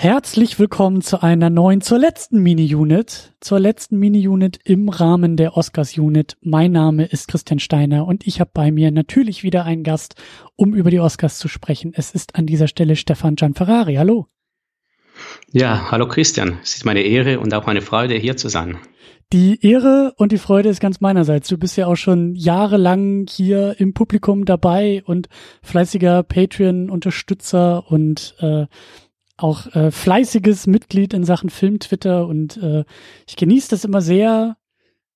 Herzlich willkommen zu einer neuen, zur letzten Mini-Unit, zur letzten Mini-Unit im Rahmen der Oscars-Unit. Mein Name ist Christian Steiner und ich habe bei mir natürlich wieder einen Gast, um über die Oscars zu sprechen. Es ist an dieser Stelle Stefan Gianferrari. Hallo. Ja, hallo Christian. Es ist meine Ehre und auch meine Freude, hier zu sein. Die Ehre und die Freude ist ganz meinerseits. Du bist ja auch schon jahrelang hier im Publikum dabei und fleißiger Patreon-Unterstützer und äh, auch äh, fleißiges Mitglied in Sachen Film-Twitter und äh, ich genieße das immer sehr,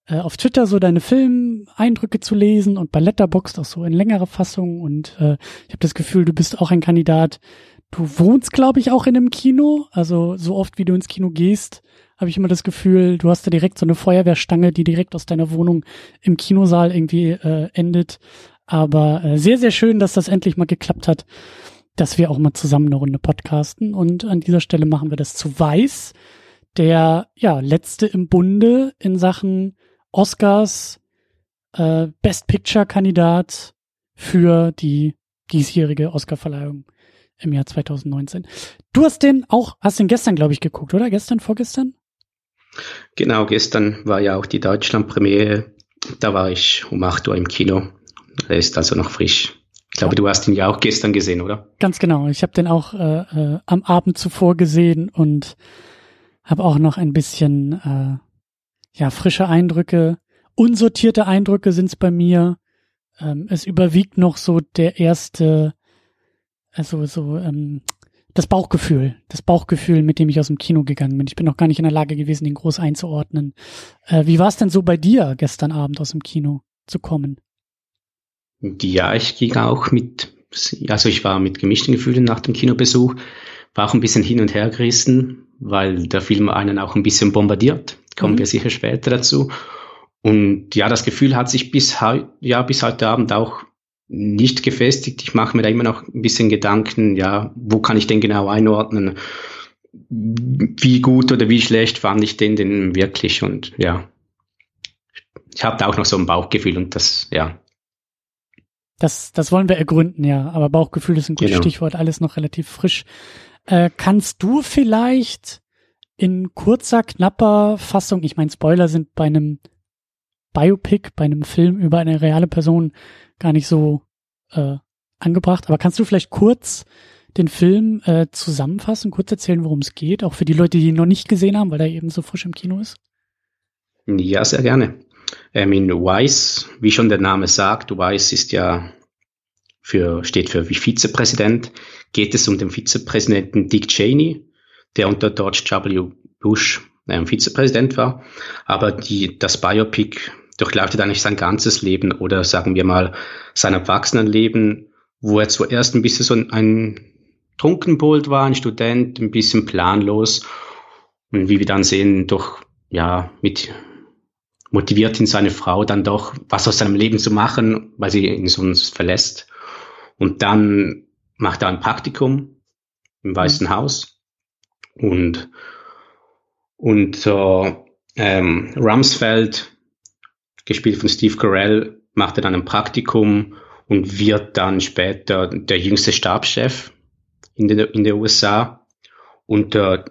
äh, auf Twitter so deine Filmeindrücke zu lesen und bei Letterboxd auch so in längerer Fassung und äh, ich habe das Gefühl, du bist auch ein Kandidat. Du wohnst, glaube ich, auch in einem Kino. Also so oft, wie du ins Kino gehst, habe ich immer das Gefühl, du hast da direkt so eine Feuerwehrstange, die direkt aus deiner Wohnung im Kinosaal irgendwie äh, endet. Aber äh, sehr, sehr schön, dass das endlich mal geklappt hat dass wir auch mal zusammen eine Runde podcasten. Und an dieser Stelle machen wir das zu Weiß, der ja letzte im Bunde in Sachen Oscars äh, Best Picture Kandidat für die diesjährige Oscarverleihung im Jahr 2019. Du hast den auch, hast den gestern, glaube ich, geguckt, oder? Gestern, vorgestern? Genau, gestern war ja auch die Deutschland-Premiere. Da war ich um 8 Uhr im Kino. Er ist also noch frisch. Ich glaube, du hast ihn ja auch gestern gesehen, oder? Ganz genau. Ich habe den auch äh, äh, am Abend zuvor gesehen und habe auch noch ein bisschen äh, ja frische Eindrücke, unsortierte Eindrücke sind es bei mir. Ähm, es überwiegt noch so der erste, also so ähm, das Bauchgefühl, das Bauchgefühl, mit dem ich aus dem Kino gegangen bin. Ich bin noch gar nicht in der Lage gewesen, den groß einzuordnen. Äh, wie war es denn so bei dir gestern Abend aus dem Kino zu kommen? Ja, ich ging auch mit, also ich war mit gemischten Gefühlen nach dem Kinobesuch, war auch ein bisschen hin und her gerissen, weil der Film einen auch ein bisschen bombardiert. Kommen mhm. wir sicher später dazu. Und ja, das Gefühl hat sich bis, ja, bis heute Abend auch nicht gefestigt. Ich mache mir da immer noch ein bisschen Gedanken, ja, wo kann ich denn genau einordnen? Wie gut oder wie schlecht fand ich den denn wirklich? Und ja, ich habe da auch noch so ein Bauchgefühl und das, ja, das, das wollen wir ergründen, ja. Aber Bauchgefühl ist ein gutes genau. Stichwort, alles noch relativ frisch. Äh, kannst du vielleicht in kurzer, knapper Fassung, ich meine, Spoiler sind bei einem Biopic, bei einem Film über eine reale Person gar nicht so äh, angebracht, aber kannst du vielleicht kurz den Film äh, zusammenfassen, kurz erzählen, worum es geht, auch für die Leute, die ihn noch nicht gesehen haben, weil er eben so frisch im Kino ist? Ja, sehr gerne. Ähm, in Wise, wie schon der Name sagt, Wise ist ja für, steht für Vizepräsident, geht es um den Vizepräsidenten Dick Cheney, der unter George W. Bush ähm, Vizepräsident war. Aber die, das Biopic durchlautet eigentlich sein ganzes Leben oder sagen wir mal sein Erwachsenenleben, wo er zuerst ein bisschen so ein Trunkenbold war, ein Student, ein bisschen planlos und wie wir dann sehen, doch ja mit motiviert ihn seine Frau dann doch, was aus seinem Leben zu machen, weil sie ihn sonst verlässt. Und dann macht er ein Praktikum im Weißen mhm. Haus und, und äh, ähm, Rumsfeld, gespielt von Steve Carell, macht er dann ein Praktikum und wird dann später der jüngste Stabschef in der, in der USA. Und äh,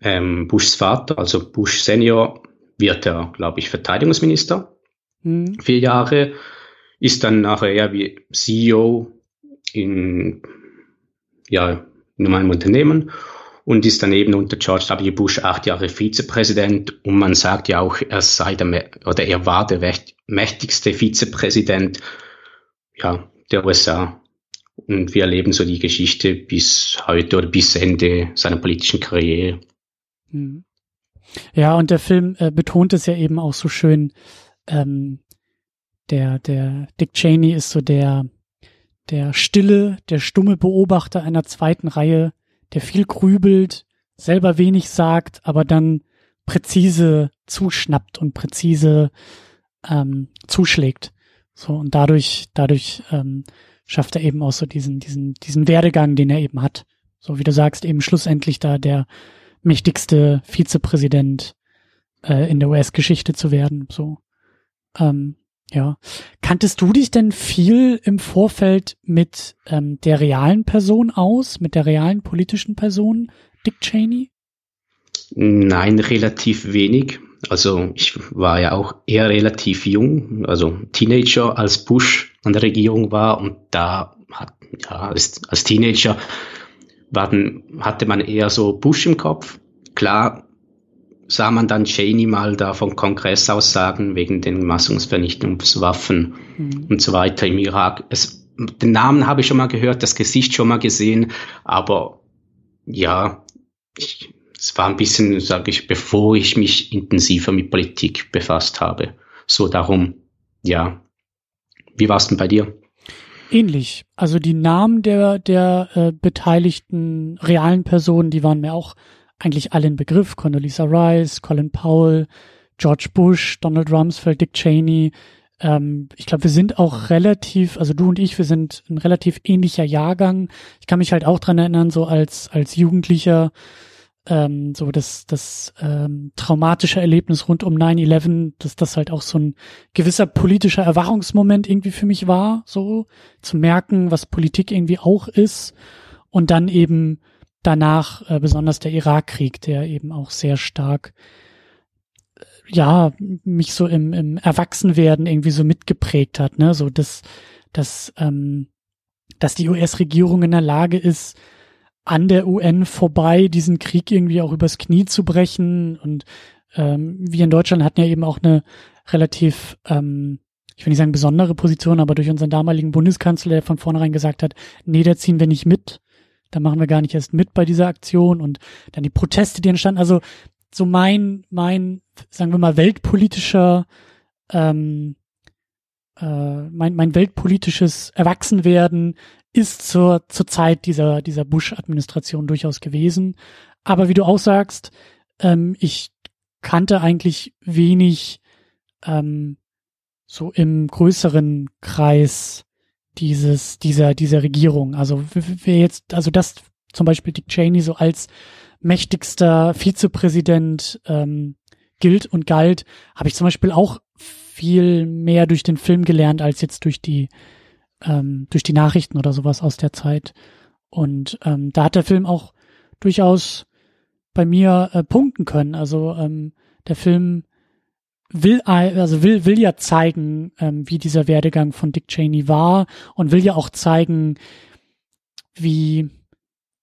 ähm, Bushs Vater, also Bush Senior, wird er, glaube ich, Verteidigungsminister. Mhm. Vier Jahre. Ist dann nachher eher wie CEO in, ja, in einem Unternehmen und ist daneben unter George W. Bush acht Jahre Vizepräsident und man sagt ja auch, er sei der, oder er war der mächtigste Vizepräsident, ja, der USA. Und wir erleben so die Geschichte bis heute oder bis Ende seiner politischen Karriere. Mhm. Ja, und der Film äh, betont es ja eben auch so schön. Ähm, der, der Dick Cheney ist so der, der stille, der stumme Beobachter einer zweiten Reihe, der viel grübelt, selber wenig sagt, aber dann präzise zuschnappt und präzise ähm, zuschlägt. So und dadurch, dadurch ähm, schafft er eben auch so diesen, diesen, diesen Werdegang, den er eben hat. So wie du sagst, eben schlussendlich da der mächtigste Vizepräsident äh, in der US-Geschichte zu werden. So. Ähm, Ja. Kanntest du dich denn viel im Vorfeld mit ähm, der realen Person aus, mit der realen politischen Person, Dick Cheney? Nein, relativ wenig. Also ich war ja auch eher relativ jung, also Teenager, als Bush an der Regierung war und da hat, ja, als, als Teenager waren, hatte man eher so Bush im Kopf. Klar sah man dann Cheney mal da vom Kongress aus sagen, wegen den Massungsvernichtungswaffen mhm. und so weiter im Irak. Es, den Namen habe ich schon mal gehört, das Gesicht schon mal gesehen, aber ja, ich, es war ein bisschen, sage ich, bevor ich mich intensiver mit Politik befasst habe. So darum, ja. Wie war es denn bei dir? Ähnlich. Also die Namen der, der äh, beteiligten realen Personen, die waren mir auch eigentlich alle in Begriff. Condoleezza Rice, Colin Powell, George Bush, Donald Rumsfeld, Dick Cheney. Ähm, ich glaube, wir sind auch relativ, also du und ich, wir sind ein relativ ähnlicher Jahrgang. Ich kann mich halt auch dran erinnern, so als, als Jugendlicher, ähm, so das, das ähm, traumatische Erlebnis rund um 9-11, dass das halt auch so ein gewisser politischer Erwachungsmoment irgendwie für mich war, so zu merken, was Politik irgendwie auch ist. Und dann eben danach äh, besonders der Irakkrieg, der eben auch sehr stark äh, ja mich so im, im Erwachsenwerden irgendwie so mitgeprägt hat, ne, so dass dass ähm, dass die US-Regierung in der Lage ist, an der UN vorbei diesen Krieg irgendwie auch übers Knie zu brechen. Und ähm, wir in Deutschland hatten ja eben auch eine relativ, ähm, ich will nicht sagen besondere Position, aber durch unseren damaligen Bundeskanzler, der von vornherein gesagt hat, nee, da ziehen wir nicht mit. Da machen wir gar nicht erst mit bei dieser Aktion und dann die Proteste, die entstanden. Also so mein, mein, sagen wir mal, weltpolitischer ähm, äh, mein, mein weltpolitisches Erwachsenwerden ist zur, zur Zeit dieser, dieser Bush-Administration durchaus gewesen. Aber wie du auch sagst, ähm, ich kannte eigentlich wenig ähm, so im größeren Kreis dieses, dieser, dieser Regierung. Also wer jetzt, also das zum Beispiel Dick Cheney so als mächtigster Vizepräsident ähm, gilt und galt, habe ich zum Beispiel auch viel mehr durch den Film gelernt als jetzt durch die ähm, durch die Nachrichten oder sowas aus der Zeit. Und ähm, da hat der Film auch durchaus bei mir äh, punkten können. Also ähm, der Film will also will will ja zeigen, ähm, wie dieser Werdegang von Dick Cheney war und will ja auch zeigen, wie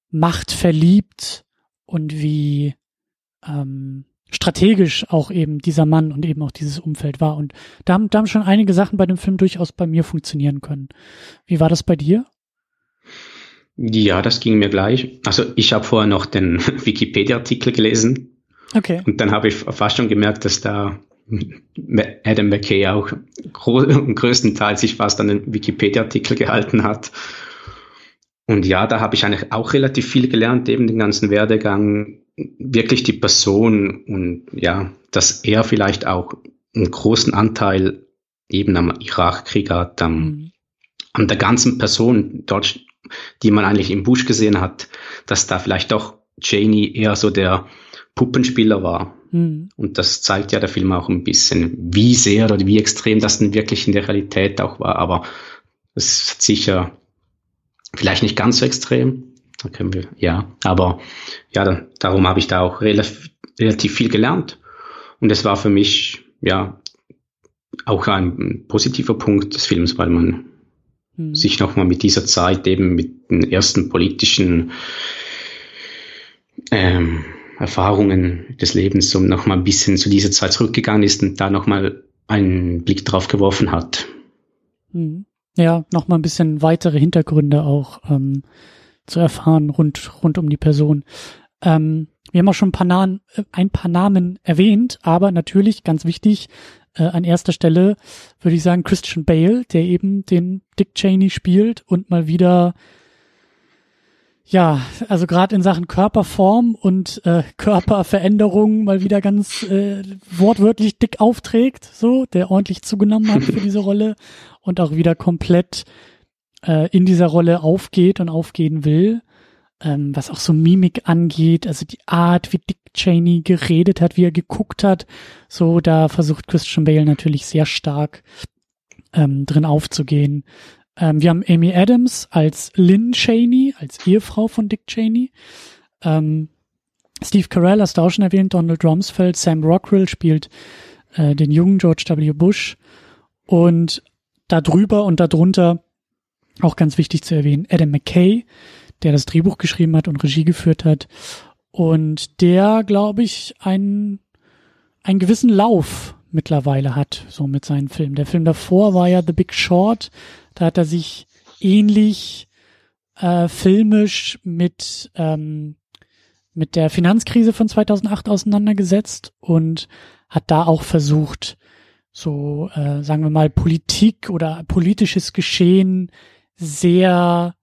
machtverliebt und wie ähm, strategisch auch eben dieser Mann und eben auch dieses Umfeld war. Und da haben, da haben schon einige Sachen bei dem Film durchaus bei mir funktionieren können. Wie war das bei dir? Ja, das ging mir gleich. Also ich habe vorher noch den Wikipedia-Artikel gelesen. Okay. Und dann habe ich fast schon gemerkt, dass da Adam McKay auch größtenteils sich fast an den Wikipedia-Artikel gehalten hat. Und ja, da habe ich eigentlich auch relativ viel gelernt, eben den ganzen Werdegang wirklich die Person und ja, dass er vielleicht auch einen großen Anteil eben am Irakkrieg hat, am, mhm. an der ganzen Person dort, die man eigentlich im Bush gesehen hat, dass da vielleicht doch Cheney eher so der Puppenspieler war. Mhm. Und das zeigt ja der Film auch ein bisschen, wie sehr oder wie extrem das denn wirklich in der Realität auch war. Aber es ist sicher vielleicht nicht ganz so extrem, können wir, ja. Aber ja, dann, darum habe ich da auch relativ, relativ viel gelernt. Und es war für mich, ja, auch ein positiver Punkt des Films, weil man mhm. sich nochmal mit dieser Zeit eben mit den ersten politischen ähm, Erfahrungen des Lebens so nochmal ein bisschen zu dieser Zeit zurückgegangen ist und da nochmal einen Blick drauf geworfen hat. Mhm. Ja, nochmal ein bisschen weitere Hintergründe auch ähm, zu erfahren rund, rund um die Person. Ähm, wir haben auch schon ein paar, Namen, äh, ein paar Namen erwähnt, aber natürlich ganz wichtig, äh, an erster Stelle würde ich sagen Christian Bale, der eben den Dick Cheney spielt und mal wieder ja, also gerade in Sachen Körperform und äh, Körperveränderung mal wieder ganz äh, wortwörtlich dick aufträgt, so, der ordentlich zugenommen hat für diese Rolle und auch wieder komplett äh, in dieser Rolle aufgeht und aufgehen will, ähm, was auch so Mimik angeht, also die Art, wie Dick Cheney geredet hat, wie er geguckt hat, so da versucht Christian Bale natürlich sehr stark ähm, drin aufzugehen. Ähm, wir haben Amy Adams als Lynn Cheney, als Ehefrau von Dick Cheney. Ähm, Steve Carell hast du auch schon erwähnt, Donald Rumsfeld, Sam Rockwell spielt äh, den jungen George W. Bush. Und da drüber und darunter, auch ganz wichtig zu erwähnen, Adam McKay, der das Drehbuch geschrieben hat und Regie geführt hat. Und der, glaube ich, einen, einen gewissen Lauf mittlerweile hat, so mit seinen Filmen. Der Film davor war ja The Big Short. Da hat er sich ähnlich äh, filmisch mit, ähm, mit der Finanzkrise von 2008 auseinandergesetzt und hat da auch versucht, so, äh, sagen wir mal, Politik oder politisches Geschehen sehr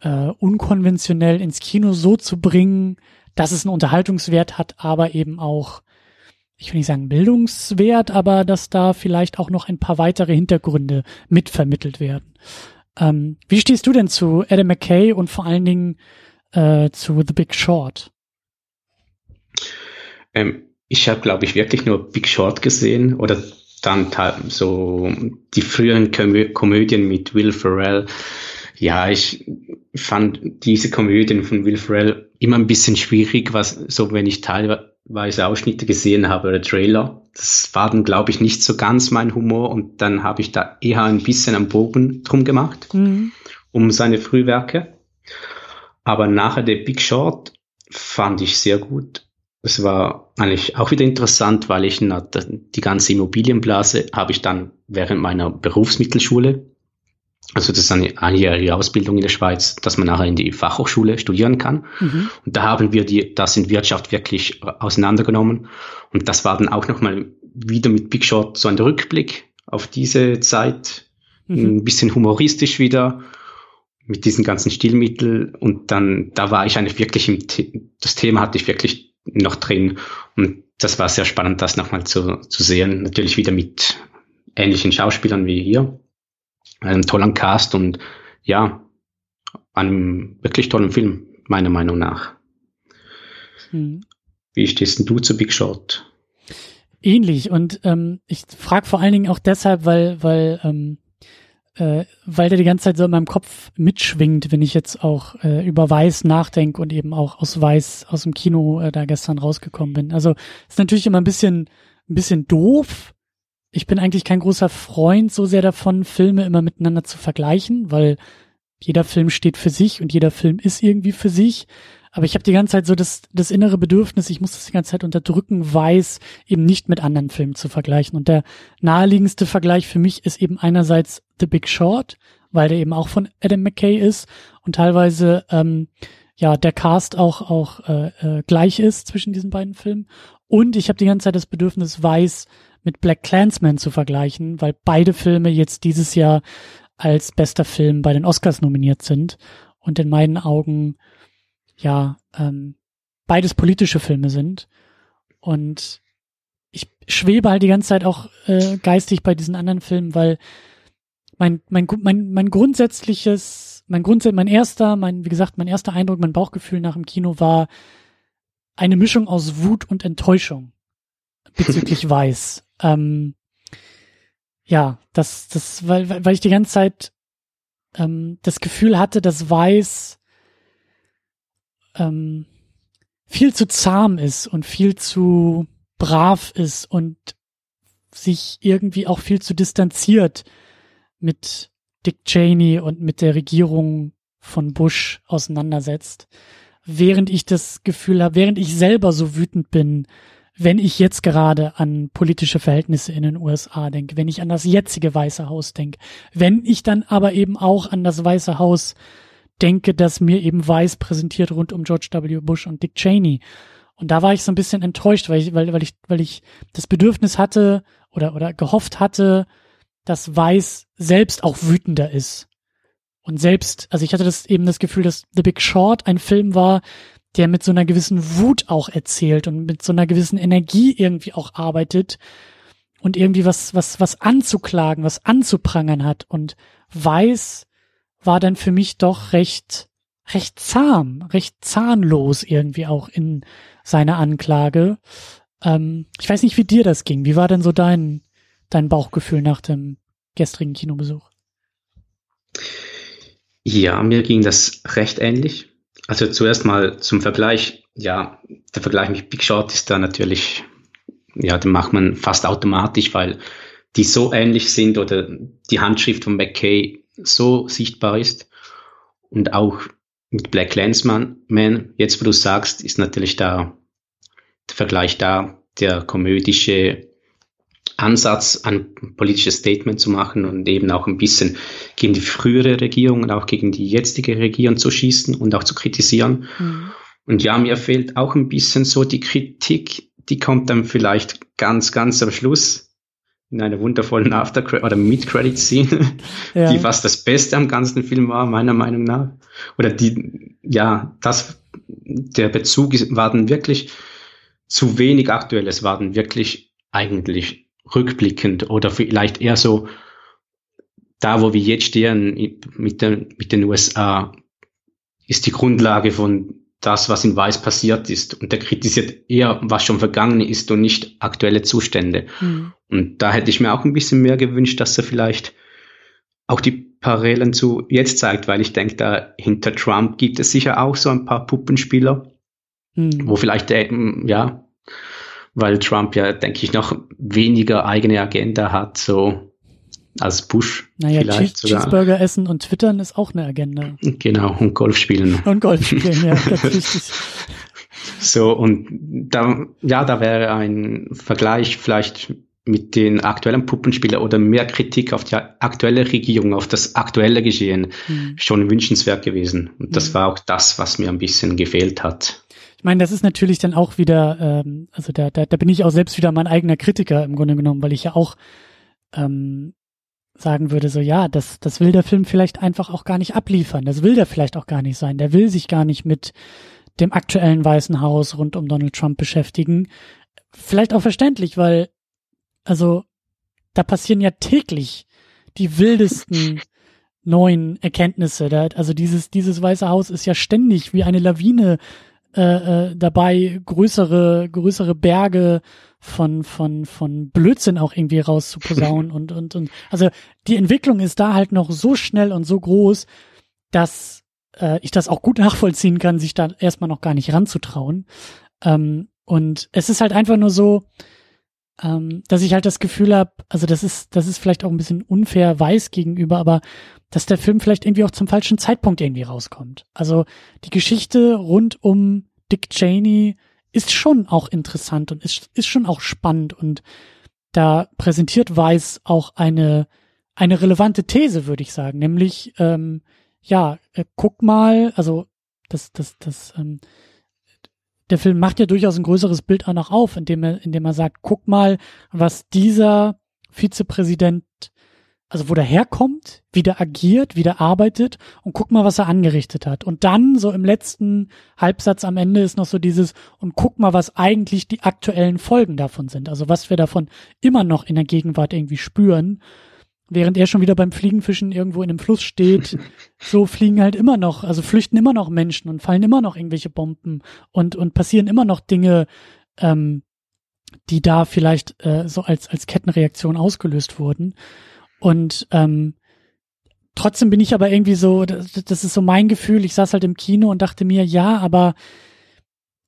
äh, unkonventionell ins Kino so zu bringen, dass es einen Unterhaltungswert hat, aber eben auch, ich will nicht sagen Bildungswert, aber dass da vielleicht auch noch ein paar weitere Hintergründe mitvermittelt werden. Ähm, wie stehst du denn zu Adam McKay und vor allen Dingen äh, zu The Big Short? Ähm, ich habe, glaube ich, wirklich nur Big Short gesehen oder dann so die früheren Komö Komödien mit Will Ferrell. Ja, ich fand diese Komödien von Will Ferrell immer ein bisschen schwierig, was so, wenn ich teilweise Ausschnitte gesehen habe oder Trailer. Das war dann, glaube ich, nicht so ganz mein Humor und dann habe ich da eher ein bisschen am Bogen drum gemacht, mhm. um seine Frühwerke. Aber nachher der Big Short fand ich sehr gut. Es war eigentlich auch wieder interessant, weil ich die ganze Immobilienblase habe ich dann während meiner Berufsmittelschule also das ist eine einjährige Ausbildung in der Schweiz, dass man nachher in die Fachhochschule studieren kann. Mhm. Und da haben wir die, das in Wirtschaft wirklich auseinandergenommen. Und das war dann auch nochmal wieder mit Big Short so ein Rückblick auf diese Zeit. Mhm. Ein bisschen humoristisch wieder mit diesen ganzen Stilmitteln. Und dann, da war ich eigentlich wirklich im, The das Thema hatte ich wirklich noch drin. Und das war sehr spannend, das nochmal zu, zu sehen. Natürlich wieder mit ähnlichen Schauspielern wie hier einen tollen Cast und ja, einem wirklich tollen Film, meiner Meinung nach. Hm. Wie stehst denn du zu Big Short? Ähnlich und ähm, ich frage vor allen Dingen auch deshalb, weil, weil, ähm, äh, weil der die ganze Zeit so in meinem Kopf mitschwingt, wenn ich jetzt auch äh, über Weiß nachdenke und eben auch aus Weiß aus dem Kino äh, da gestern rausgekommen bin. Also ist natürlich immer ein bisschen, ein bisschen doof, ich bin eigentlich kein großer Freund so sehr davon, Filme immer miteinander zu vergleichen, weil jeder Film steht für sich und jeder Film ist irgendwie für sich. Aber ich habe die ganze Zeit so das, das innere Bedürfnis, ich muss das die ganze Zeit unterdrücken, weiß, eben nicht mit anderen Filmen zu vergleichen. Und der naheliegendste Vergleich für mich ist eben einerseits The Big Short, weil der eben auch von Adam McKay ist und teilweise ähm, ja der Cast auch auch äh, äh, gleich ist zwischen diesen beiden Filmen. Und ich habe die ganze Zeit das Bedürfnis, weiß mit Black Clansman zu vergleichen, weil beide Filme jetzt dieses Jahr als bester Film bei den Oscars nominiert sind und in meinen Augen ja ähm, beides politische Filme sind. Und ich schwebe halt die ganze Zeit auch äh, geistig bei diesen anderen Filmen, weil mein, mein, mein, mein grundsätzliches, mein Grundsatz, mein erster, mein, wie gesagt, mein erster Eindruck, mein Bauchgefühl nach dem Kino war eine Mischung aus Wut und Enttäuschung bezüglich Weiß. Ähm, ja, das, das, weil, weil ich die ganze Zeit ähm, das Gefühl hatte, dass Weiß ähm, viel zu zahm ist und viel zu brav ist und sich irgendwie auch viel zu distanziert mit Dick Cheney und mit der Regierung von Bush auseinandersetzt. Während ich das Gefühl habe, während ich selber so wütend bin, wenn ich jetzt gerade an politische Verhältnisse in den USA denke, wenn ich an das jetzige Weiße Haus denke, wenn ich dann aber eben auch an das Weiße Haus denke, das mir eben weiß präsentiert rund um George W. Bush und Dick Cheney. Und da war ich so ein bisschen enttäuscht, weil ich, weil, weil ich, weil ich das Bedürfnis hatte oder, oder gehofft hatte, dass Weiß selbst auch wütender ist. Und selbst, also ich hatte das eben das Gefühl, dass The Big Short ein Film war, der mit so einer gewissen Wut auch erzählt und mit so einer gewissen Energie irgendwie auch arbeitet und irgendwie was, was, was anzuklagen, was anzuprangern hat. Und Weiß war dann für mich doch recht, recht zahm, recht zahnlos irgendwie auch in seiner Anklage. Ähm, ich weiß nicht, wie dir das ging. Wie war denn so dein, dein Bauchgefühl nach dem gestrigen Kinobesuch? Ja, mir ging das recht ähnlich. Also zuerst mal zum Vergleich. Ja, der Vergleich mit Big Short ist da natürlich, ja, den macht man fast automatisch, weil die so ähnlich sind oder die Handschrift von McKay so sichtbar ist. Und auch mit Black Landsman, Man, jetzt wo du sagst, ist natürlich da der Vergleich da, der komödische Ansatz, ein politisches Statement zu machen und eben auch ein bisschen gegen die frühere Regierung und auch gegen die jetzige Regierung zu schießen und auch zu kritisieren. Mhm. Und ja, mir fehlt auch ein bisschen so die Kritik, die kommt dann vielleicht ganz, ganz am Schluss in einer wundervollen After- oder Mid-Credit-Scene, ja. die fast das Beste am ganzen Film war, meiner Meinung nach. Oder die, ja, das, der Bezug war dann wirklich zu wenig aktuell. Es war dann wirklich eigentlich rückblickend oder vielleicht eher so da, wo wir jetzt stehen mit den, mit den USA, ist die Grundlage von das, was in Weiß passiert ist. Und der kritisiert eher, was schon vergangen ist und nicht aktuelle Zustände. Mhm. Und da hätte ich mir auch ein bisschen mehr gewünscht, dass er vielleicht auch die Parallelen zu jetzt zeigt, weil ich denke, da hinter Trump gibt es sicher auch so ein paar Puppenspieler, mhm. wo vielleicht, ja, weil Trump ja, denke ich, noch weniger eigene Agenda hat, so als Bush. Naja, vielleicht Cheese sogar. Cheeseburger essen und twittern ist auch eine Agenda. Genau, und Golf spielen. Und Golf spielen, ja, ganz wichtig. So, und da, ja, da wäre ein Vergleich vielleicht mit den aktuellen Puppenspielern oder mehr Kritik auf die aktuelle Regierung, auf das aktuelle Geschehen mhm. schon wünschenswert gewesen. Und das mhm. war auch das, was mir ein bisschen gefehlt hat. Ich meine, das ist natürlich dann auch wieder, ähm, also da, da, da bin ich auch selbst wieder mein eigener Kritiker im Grunde genommen, weil ich ja auch ähm, sagen würde, so ja, das, das will der Film vielleicht einfach auch gar nicht abliefern. Das will der vielleicht auch gar nicht sein. Der will sich gar nicht mit dem aktuellen Weißen Haus rund um Donald Trump beschäftigen. Vielleicht auch verständlich, weil, also, da passieren ja täglich die wildesten neuen Erkenntnisse. Da, also dieses, dieses Weiße Haus ist ja ständig wie eine Lawine äh, äh, dabei, größere, größere Berge von, von, von Blödsinn auch irgendwie rauszuposaunen und, und, und, also die Entwicklung ist da halt noch so schnell und so groß, dass äh, ich das auch gut nachvollziehen kann, sich da erstmal noch gar nicht ranzutrauen. Ähm, und es ist halt einfach nur so, ähm, dass ich halt das Gefühl habe, also das ist, das ist vielleicht auch ein bisschen unfair weiß gegenüber, aber dass der Film vielleicht irgendwie auch zum falschen Zeitpunkt irgendwie rauskommt. Also die Geschichte rund um Dick Cheney ist schon auch interessant und ist, ist schon auch spannend und da präsentiert Weiß auch eine, eine relevante These, würde ich sagen, nämlich, ähm, ja, äh, guck mal, also das, das, das, ähm, der Film macht ja durchaus ein größeres Bild auch noch auf, indem er, indem er sagt, guck mal, was dieser Vizepräsident, also wo der herkommt, wie der agiert, wie der arbeitet und guck mal, was er angerichtet hat. Und dann, so im letzten Halbsatz am Ende ist noch so dieses, und guck mal, was eigentlich die aktuellen Folgen davon sind. Also was wir davon immer noch in der Gegenwart irgendwie spüren während er schon wieder beim Fliegenfischen irgendwo in einem Fluss steht, so fliegen halt immer noch, also flüchten immer noch Menschen und fallen immer noch irgendwelche Bomben und, und passieren immer noch Dinge, ähm, die da vielleicht äh, so als, als Kettenreaktion ausgelöst wurden. Und ähm, trotzdem bin ich aber irgendwie so, das, das ist so mein Gefühl, ich saß halt im Kino und dachte mir, ja, aber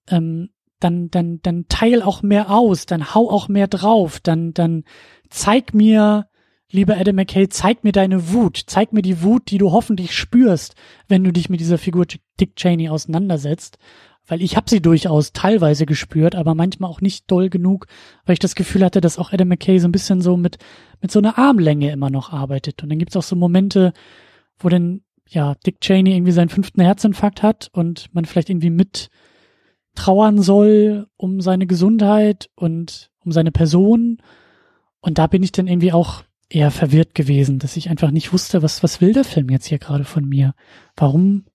ähm, dann, dann, dann teil auch mehr aus, dann hau auch mehr drauf, dann, dann zeig mir, lieber Adam McKay, zeig mir deine Wut, zeig mir die Wut, die du hoffentlich spürst, wenn du dich mit dieser Figur Dick Cheney auseinandersetzt. Weil ich habe sie durchaus teilweise gespürt, aber manchmal auch nicht doll genug, weil ich das Gefühl hatte, dass auch Adam McKay so ein bisschen so mit, mit so einer Armlänge immer noch arbeitet. Und dann gibt's auch so Momente, wo dann, ja, Dick Cheney irgendwie seinen fünften Herzinfarkt hat und man vielleicht irgendwie mit trauern soll um seine Gesundheit und um seine Person. Und da bin ich dann irgendwie auch eher verwirrt gewesen, dass ich einfach nicht wusste, was, was will der Film jetzt hier gerade von mir? Warum,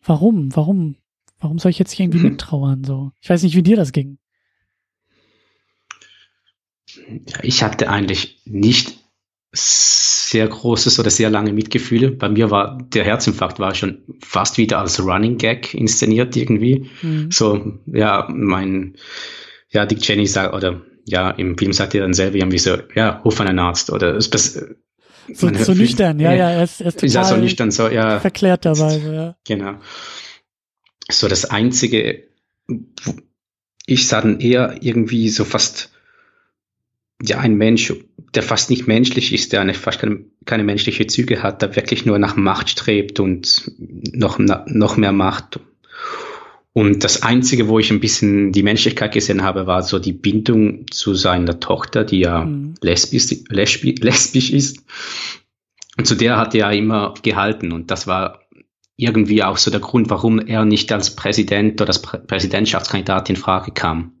warum, warum, warum soll ich jetzt hier irgendwie mittrauern, so? Ich weiß nicht, wie dir das ging. Ich hatte eigentlich nicht sehr großes oder sehr lange Mitgefühle. Bei mir war der Herzinfarkt war schon fast wieder als Running Gag inszeniert irgendwie. Mhm. So, ja, mein, ja, Dick Cheney sagt, oder ja, im Film sagt er dann selber irgendwie so, ja, ruf einen Arzt oder es, so, so nüchtern, ja, ja, er ist, er ist total ja so nüchtern, so, ja. verklärt dabei, so, ja. Genau. So das Einzige, ich sah dann eher irgendwie so fast, ja, ein Mensch, der fast nicht menschlich ist, der eine, fast keine, keine menschliche Züge hat, der wirklich nur nach Macht strebt und noch, noch mehr Macht. Und das Einzige, wo ich ein bisschen die Menschlichkeit gesehen habe, war so die Bindung zu seiner Tochter, die ja mhm. lesbisch, lesbisch, lesbisch ist. Und zu der hat er immer gehalten. Und das war irgendwie auch so der Grund, warum er nicht als Präsident oder als Prä Präsidentschaftskandidat in Frage kam.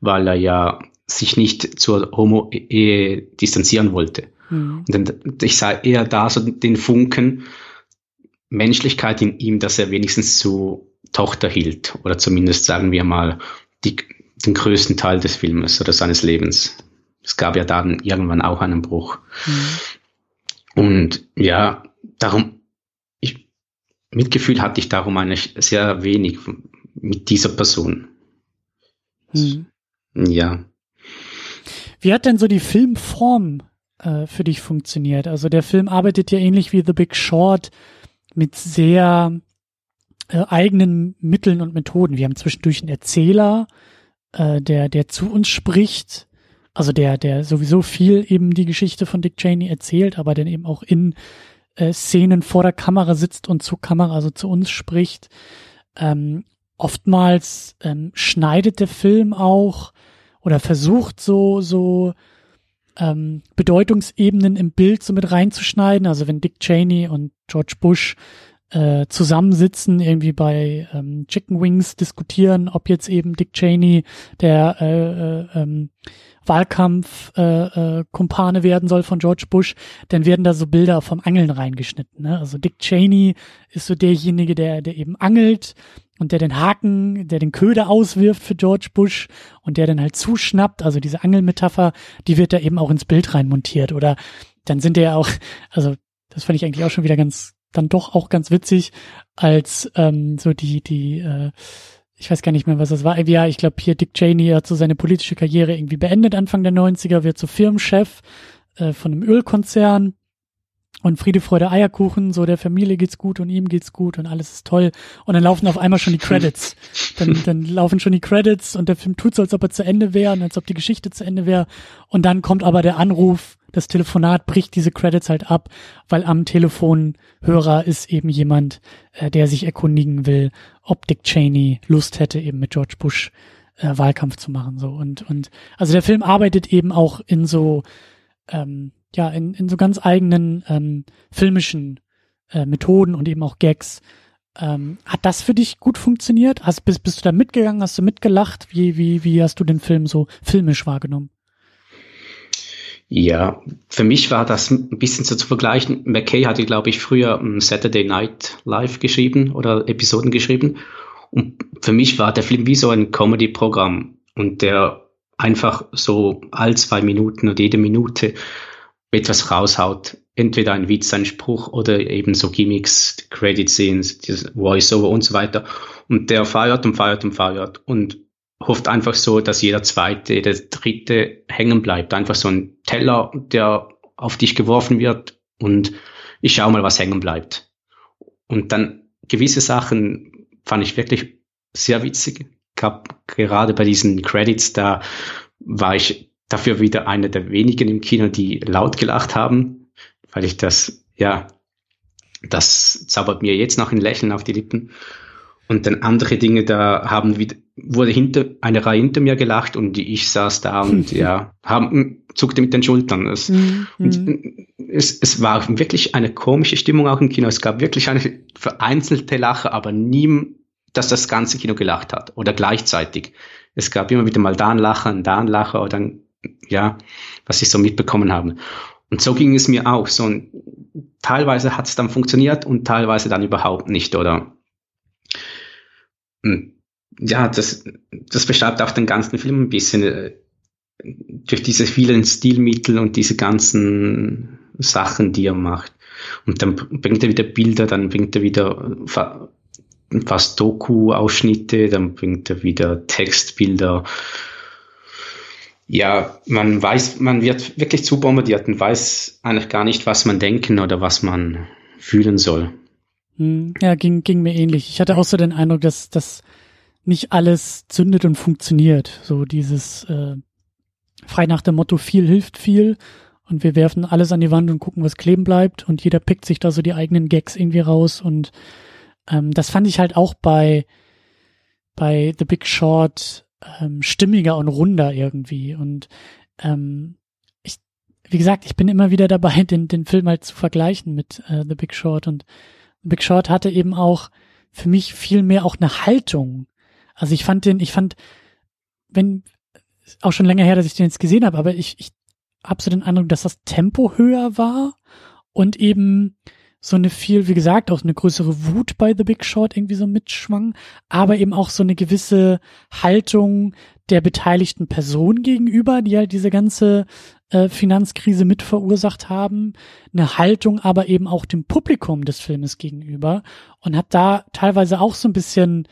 Weil er ja sich nicht zur Homo-Ehe distanzieren wollte. Mhm. Und ich sah eher da so den Funken Menschlichkeit in ihm, dass er wenigstens zu Tochter hielt. Oder zumindest sagen wir mal die, den größten Teil des Filmes oder seines Lebens. Es gab ja dann irgendwann auch einen Bruch. Mhm. Und ja, darum, Mitgefühl hatte ich darum eigentlich sehr wenig mit dieser Person. Mhm. Ja. Wie hat denn so die Filmform äh, für dich funktioniert? Also der Film arbeitet ja ähnlich wie The Big Short mit sehr äh, eigenen Mitteln und Methoden. Wir haben zwischendurch einen Erzähler, äh, der, der zu uns spricht, also der, der sowieso viel eben die Geschichte von Dick Cheney erzählt, aber dann eben auch in äh, Szenen vor der Kamera sitzt und zur Kamera, also zu uns spricht. Ähm, oftmals ähm, schneidet der Film auch oder versucht so, so ähm, Bedeutungsebenen im Bild so mit reinzuschneiden. Also wenn Dick Cheney und George Bush äh, zusammensitzen, irgendwie bei ähm, Chicken Wings diskutieren, ob jetzt eben Dick Cheney der äh, äh, ähm, Wahlkampf äh, äh, werden soll von George Bush, dann werden da so Bilder vom Angeln reingeschnitten. Ne? Also Dick Cheney ist so derjenige, der, der eben angelt und der den Haken, der den Köder auswirft für George Bush und der dann halt zuschnappt, also diese Angelmetapher, die wird da eben auch ins Bild reinmontiert. Oder dann sind der auch, also das fand ich eigentlich auch schon wieder ganz, dann doch auch ganz witzig, als ähm, so die, die, äh, ich weiß gar nicht mehr, was das war. Ja, ich glaube, hier Dick Cheney hat so seine politische Karriere irgendwie beendet, Anfang der 90er, wird so Firmenchef äh, von einem Ölkonzern und Friede, Freude, Eierkuchen, so der Familie geht's gut und ihm geht's gut und alles ist toll. Und dann laufen auf einmal schon die Credits. Dann, dann laufen schon die Credits und der Film tut so, als ob er zu Ende wäre und als ob die Geschichte zu Ende wäre. Und dann kommt aber der Anruf, das Telefonat bricht diese Credits halt ab, weil am Telefonhörer ist eben jemand, äh, der sich erkundigen will, ob Dick Cheney Lust hätte, eben mit George Bush äh, Wahlkampf zu machen. So und und also der Film arbeitet eben auch in so ähm, ja, in, in so ganz eigenen ähm, filmischen äh, Methoden und eben auch Gags. Ähm, hat das für dich gut funktioniert? Hast, bist, bist du da mitgegangen? Hast du mitgelacht? Wie, wie, wie hast du den Film so filmisch wahrgenommen? Ja, für mich war das ein bisschen so zu vergleichen. McKay hatte, glaube ich, früher Saturday Night Live geschrieben oder Episoden geschrieben. Und für mich war der Film wie so ein Comedy-Programm und der einfach so all zwei Minuten oder jede Minute etwas raushaut. Entweder ein Witz, ein Spruch oder eben so Gimmicks, Credit Scenes, Voice-Over und so weiter. Und der feiert und feiert und feiert und hofft einfach so, dass jeder zweite, jeder dritte hängen bleibt. Einfach so ein Teller, der auf dich geworfen wird und ich schau mal, was hängen bleibt. Und dann gewisse Sachen fand ich wirklich sehr witzig. Gab gerade bei diesen Credits, da war ich dafür wieder einer der wenigen im Kino, die laut gelacht haben, weil ich das, ja, das zaubert mir jetzt noch ein Lächeln auf die Lippen. Und dann andere Dinge, da haben wieder, wurde hinter, eine Reihe hinter mir gelacht und ich saß da und ja, haben, zuckte mit den Schultern. Es, mhm. es, es war wirklich eine komische Stimmung auch im Kino. Es gab wirklich eine vereinzelte Lache, aber nie, dass das ganze Kino gelacht hat oder gleichzeitig. Es gab immer wieder mal da ein Lachen, da ein Lacher oder ein ja, was ich so mitbekommen habe. Und so ging es mir auch. So, teilweise hat es dann funktioniert und teilweise dann überhaupt nicht, oder? Hm, ja, das, das beschreibt auch den ganzen Film ein bisschen äh, durch diese vielen Stilmittel und diese ganzen Sachen, die er macht. Und dann bringt er wieder Bilder, dann bringt er wieder fast Doku-Ausschnitte, dann bringt er wieder Textbilder Ja, man weiß, man wird wirklich zu bombardiert und weiß eigentlich gar nicht, was man denken oder was man fühlen soll. Hm, ja, ging, ging mir ähnlich. Ich hatte auch so den Eindruck, dass das nicht alles zündet und funktioniert. So dieses äh, frei nach dem Motto, viel hilft viel und wir werfen alles an die Wand und gucken, was kleben bleibt und jeder pickt sich da so die eigenen Gags irgendwie raus und ähm, das fand ich halt auch bei bei The Big Short ähm, stimmiger und runder irgendwie und ähm, ich wie gesagt ich bin immer wieder dabei den den Film halt zu vergleichen mit äh, The Big Short und Big Short hatte eben auch für mich viel mehr auch eine Haltung. Also ich fand den ich fand wenn auch schon länger her dass ich den jetzt gesehen habe aber ich ich habe so den Eindruck, dass das Tempo höher war und eben so eine viel, wie gesagt, auch eine größere Wut bei The Big Short irgendwie so mitschwang, aber eben auch so eine gewisse Haltung der beteiligten Person gegenüber, die halt diese ganze äh, Finanzkrise mit verursacht haben, eine Haltung aber eben auch dem Publikum des Filmes gegenüber und hat da teilweise auch so ein bisschen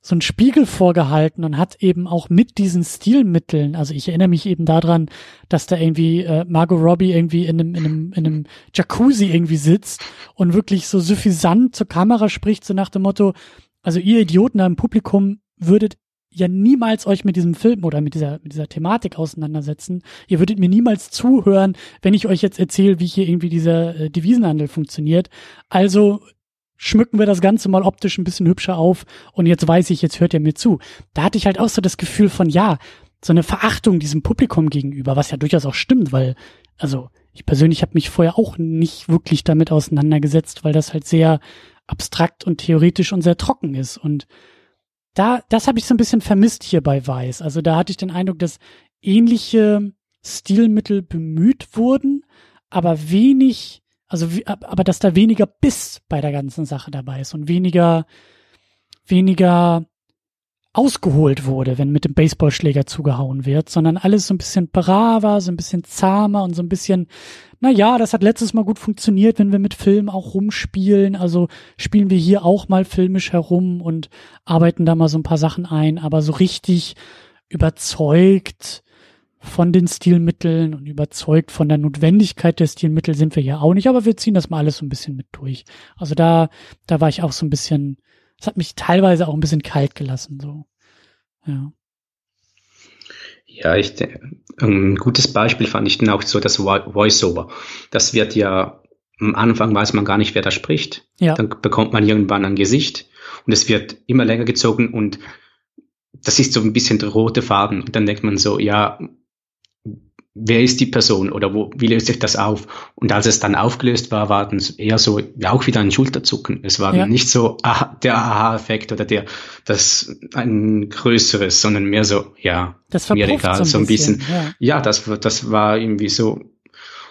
so einen Spiegel vorgehalten und hat eben auch mit diesen Stilmitteln, also ich erinnere mich eben daran, dass da irgendwie äh, Margot Robbie irgendwie in einem, in einem, in einem Jacuzzi irgendwie sitzt und wirklich so suffisant zur Kamera spricht, so nach dem Motto, also ihr Idioten da im Publikum würdet ja niemals euch mit diesem Film oder mit dieser, mit dieser Thematik auseinandersetzen. Ihr würdet mir niemals zuhören, wenn ich euch jetzt erzähle, wie hier irgendwie dieser äh, Devisenhandel funktioniert. Also schmücken wir das Ganze mal optisch ein bisschen hübscher auf und jetzt weiß ich, jetzt hört er mir zu. Da hatte ich halt auch so das Gefühl von, ja, so eine Verachtung diesem Publikum gegenüber, was ja durchaus auch stimmt, weil, also ich persönlich habe mich vorher auch nicht wirklich damit auseinandergesetzt, weil das halt sehr abstrakt und theoretisch und sehr trocken ist. Und da, das habe ich so ein bisschen vermisst hier bei Weiß. Also da hatte ich den Eindruck, dass ähnliche Stilmittel bemüht wurden, aber wenig also, aber dass da weniger Biss bei der ganzen Sache dabei ist und weniger, weniger ausgeholt wurde, wenn mit dem Baseballschläger zugehauen wird, sondern alles so ein bisschen braver, so ein bisschen zahmer und so ein bisschen, na ja, das hat letztes Mal gut funktioniert, wenn wir mit Filmen auch rumspielen, also spielen wir hier auch mal filmisch herum und arbeiten da mal so ein paar Sachen ein, aber so richtig überzeugt von den Stilmitteln und überzeugt von der Notwendigkeit der Stilmittel sind wir ja auch nicht, aber wir ziehen das mal alles so ein bisschen mit durch. Also da, da war ich auch so ein bisschen, es hat mich teilweise auch ein bisschen kalt gelassen, so. Ja. Ja, ich, ein gutes Beispiel fand ich dann auch so das Voiceover. Das wird ja, am Anfang weiß man gar nicht, wer da spricht. Ja. Dann bekommt man irgendwann ein Gesicht und es wird immer länger gezogen und das ist so ein bisschen der rote Faden. Und dann denkt man so, ja, wer ist die Person oder wo, wie löst sich das auf? Und als es dann aufgelöst war, war es eher so, ja, auch wieder ein Schulterzucken. Es war ja. nicht so aha, der Aha-Effekt oder der, das ein größeres, sondern mehr so, ja, das mir egal, so ein bisschen. bisschen ja. ja, das, das war irgendwie so.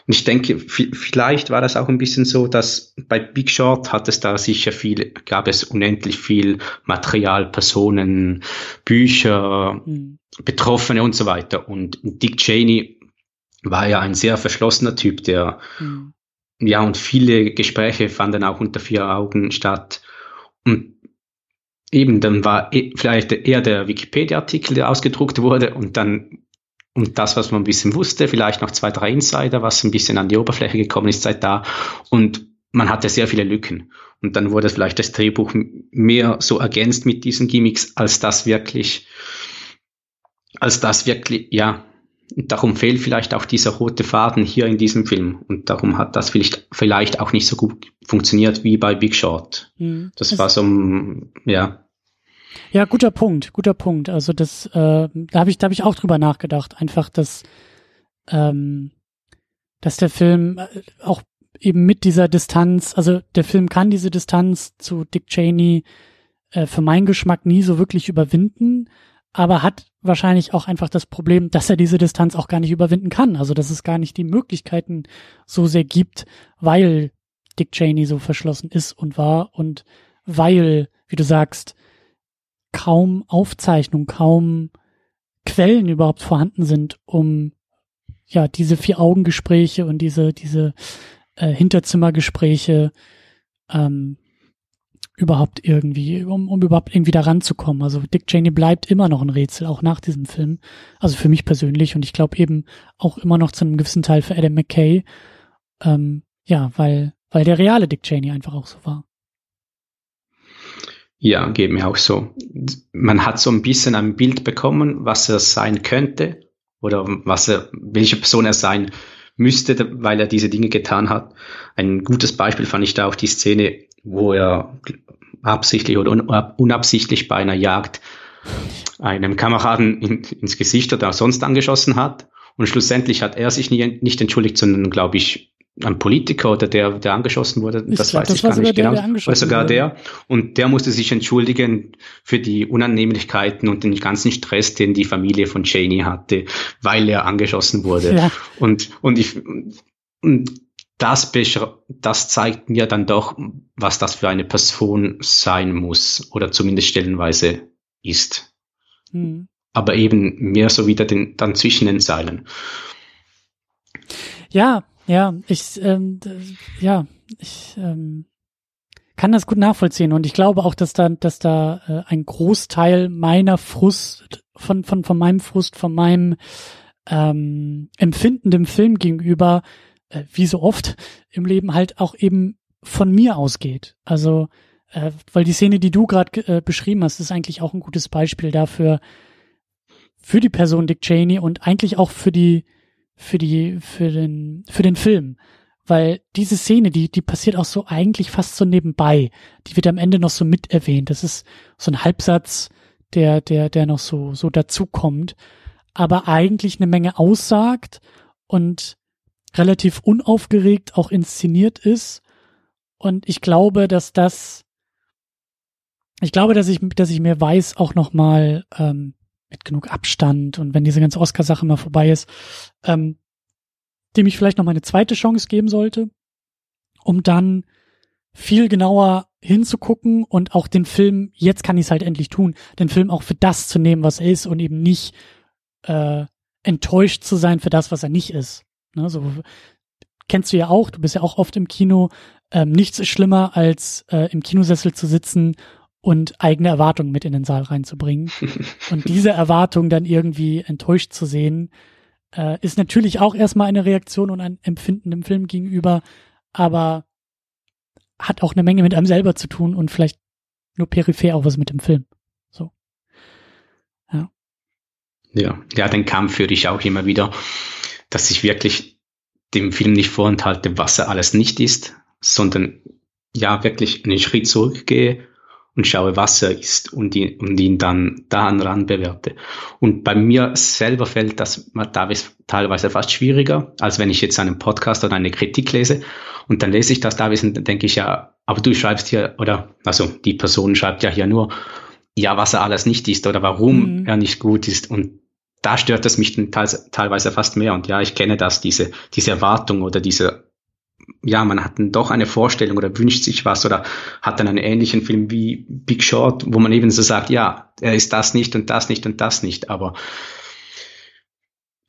Und ich denke, vielleicht war das auch ein bisschen so, dass bei Big Short hat es da sicher viel, gab es unendlich viel Material, Personen, Bücher, mhm. Betroffene und so weiter. Und Dick Cheney war ja ein sehr verschlossener Typ, der mhm. ja und viele Gespräche fanden auch unter vier Augen statt. Und eben dann war e, vielleicht eher der Wikipedia-Artikel, der ausgedruckt wurde und dann und das, was man ein bisschen wusste, vielleicht noch zwei, drei Insider, was ein bisschen an die Oberfläche gekommen ist seit da. Und man hatte sehr viele Lücken. Und dann wurde vielleicht das Drehbuch mehr so ergänzt mit diesen Gimmicks, als das wirklich, als das wirklich, ja, und darum fehlt vielleicht auch dieser rote Faden hier in diesem Film. Und darum hat das vielleicht, vielleicht auch nicht so gut funktioniert wie bei Big Short. Mhm. Das, das war so, ja. Ja, guter Punkt, guter Punkt. Also das, äh, da habe ich, da habe ich auch drüber nachgedacht. Einfach, dass, ähm, dass der Film äh, auch eben mit dieser Distanz, also der Film kann diese Distanz zu Dick Cheney äh, für meinen Geschmack nie so wirklich überwinden, aber hat wahrscheinlich auch einfach das Problem, dass er diese Distanz auch gar nicht überwinden kann. Also dass es gar nicht die Möglichkeiten so sehr gibt, weil Dick Cheney so verschlossen ist und war und weil, wie du sagst, kaum Aufzeichnung, kaum Quellen überhaupt vorhanden sind, um ja diese vier Augengespräche und diese diese äh, Hinterzimmergespräche ähm, überhaupt irgendwie, um, um überhaupt irgendwie da ranzukommen. Also Dick Cheney bleibt immer noch ein Rätsel, auch nach diesem Film. Also für mich persönlich und ich glaube eben auch immer noch zu einem gewissen Teil für Adam McKay. Ähm, ja, weil, weil der reale Dick Cheney einfach auch so war. Ja, geht mir auch so. Man hat so ein bisschen ein Bild bekommen, was er sein könnte oder was er, welche Person er sein müsste, weil er diese Dinge getan hat. Ein gutes Beispiel fand ich da auch die Szene, wo er absichtlich oder unabsichtlich bei einer Jagd einem Kameraden in, ins Gesicht oder sonst angeschossen hat. Und schlussendlich hat er sich nie, nicht entschuldigt, sondern, glaube ich, ein Politiker oder der, der angeschossen wurde, ich das glaub, weiß das ich gar nicht der, genau, oder sogar wurde. der. Und der musste sich entschuldigen für die Unannehmlichkeiten und den ganzen Stress, den die Familie von Cheney hatte, weil er angeschossen wurde. Ja. Und, und ich, und das, das zeigt mir dann doch, was das für eine Person sein muss oder zumindest stellenweise ist. Mhm. Aber eben mehr so wieder den, dann zwischen den Zeilen. Ja, ja, ich, ähm, ja, ich ähm, kann das gut nachvollziehen und ich glaube auch, dass da, dass da äh, ein Großteil meiner Frust von von von meinem Frust, von meinem ähm, Empfinden dem Film gegenüber äh, wie so oft im Leben halt auch eben von mir ausgeht. Also, äh, weil die Szene, die du gerade äh, beschrieben hast, ist eigentlich auch ein gutes Beispiel dafür, für die Person Dick Cheney und eigentlich auch für die, für die, für den, für den Film. Weil diese Szene, die, die passiert auch so eigentlich fast so nebenbei. Die wird am Ende noch so mit erwähnt. Das ist so ein Halbsatz, der, der, der noch so, so dazukommt. Aber eigentlich eine Menge aussagt und relativ unaufgeregt auch inszeniert ist. Und ich glaube, dass das, ich glaube, dass ich, dass ich mir weiß, auch nochmal ähm, mit genug Abstand und wenn diese ganze Oscar-Sache mal vorbei ist, ähm, dem ich vielleicht noch mal eine zweite Chance geben sollte, um dann viel genauer hinzugucken und auch den Film, jetzt kann ich es halt endlich tun, den Film auch für das zu nehmen, was er ist und eben nicht äh, enttäuscht zu sein für das, was er nicht ist. Ne, so kennst du ja auch, du bist ja auch oft im Kino. Ähm, nichts ist schlimmer, als äh, im Kinosessel zu sitzen und eigene Erwartungen mit in den Saal reinzubringen. und diese Erwartung dann irgendwie enttäuscht zu sehen, äh, ist natürlich auch erstmal eine Reaktion und ein Empfinden dem Film gegenüber, aber hat auch eine Menge mit einem selber zu tun und vielleicht nur peripher auch was mit dem Film. So. Ja. Ja, ja, den Kampf führe ich auch immer wieder dass ich wirklich dem Film nicht vorenthalte, was er alles nicht ist, sondern ja wirklich einen Schritt zurückgehe und schaue, was er ist und ihn, und ihn dann daran ran bewerte. Und bei mir selber fällt das teilweise fast schwieriger, als wenn ich jetzt einen Podcast oder eine Kritik lese und dann lese ich das da und dann denke ich ja, aber du schreibst hier, oder also die Person schreibt ja hier nur, ja, was er alles nicht ist oder warum mhm. er nicht gut ist und da stört es mich teilweise fast mehr. Und ja, ich kenne das, diese, diese Erwartung oder diese, ja, man hat dann doch eine Vorstellung oder wünscht sich was oder hat dann einen ähnlichen Film wie Big Short, wo man eben so sagt, ja, er ist das nicht und das nicht und das nicht. Aber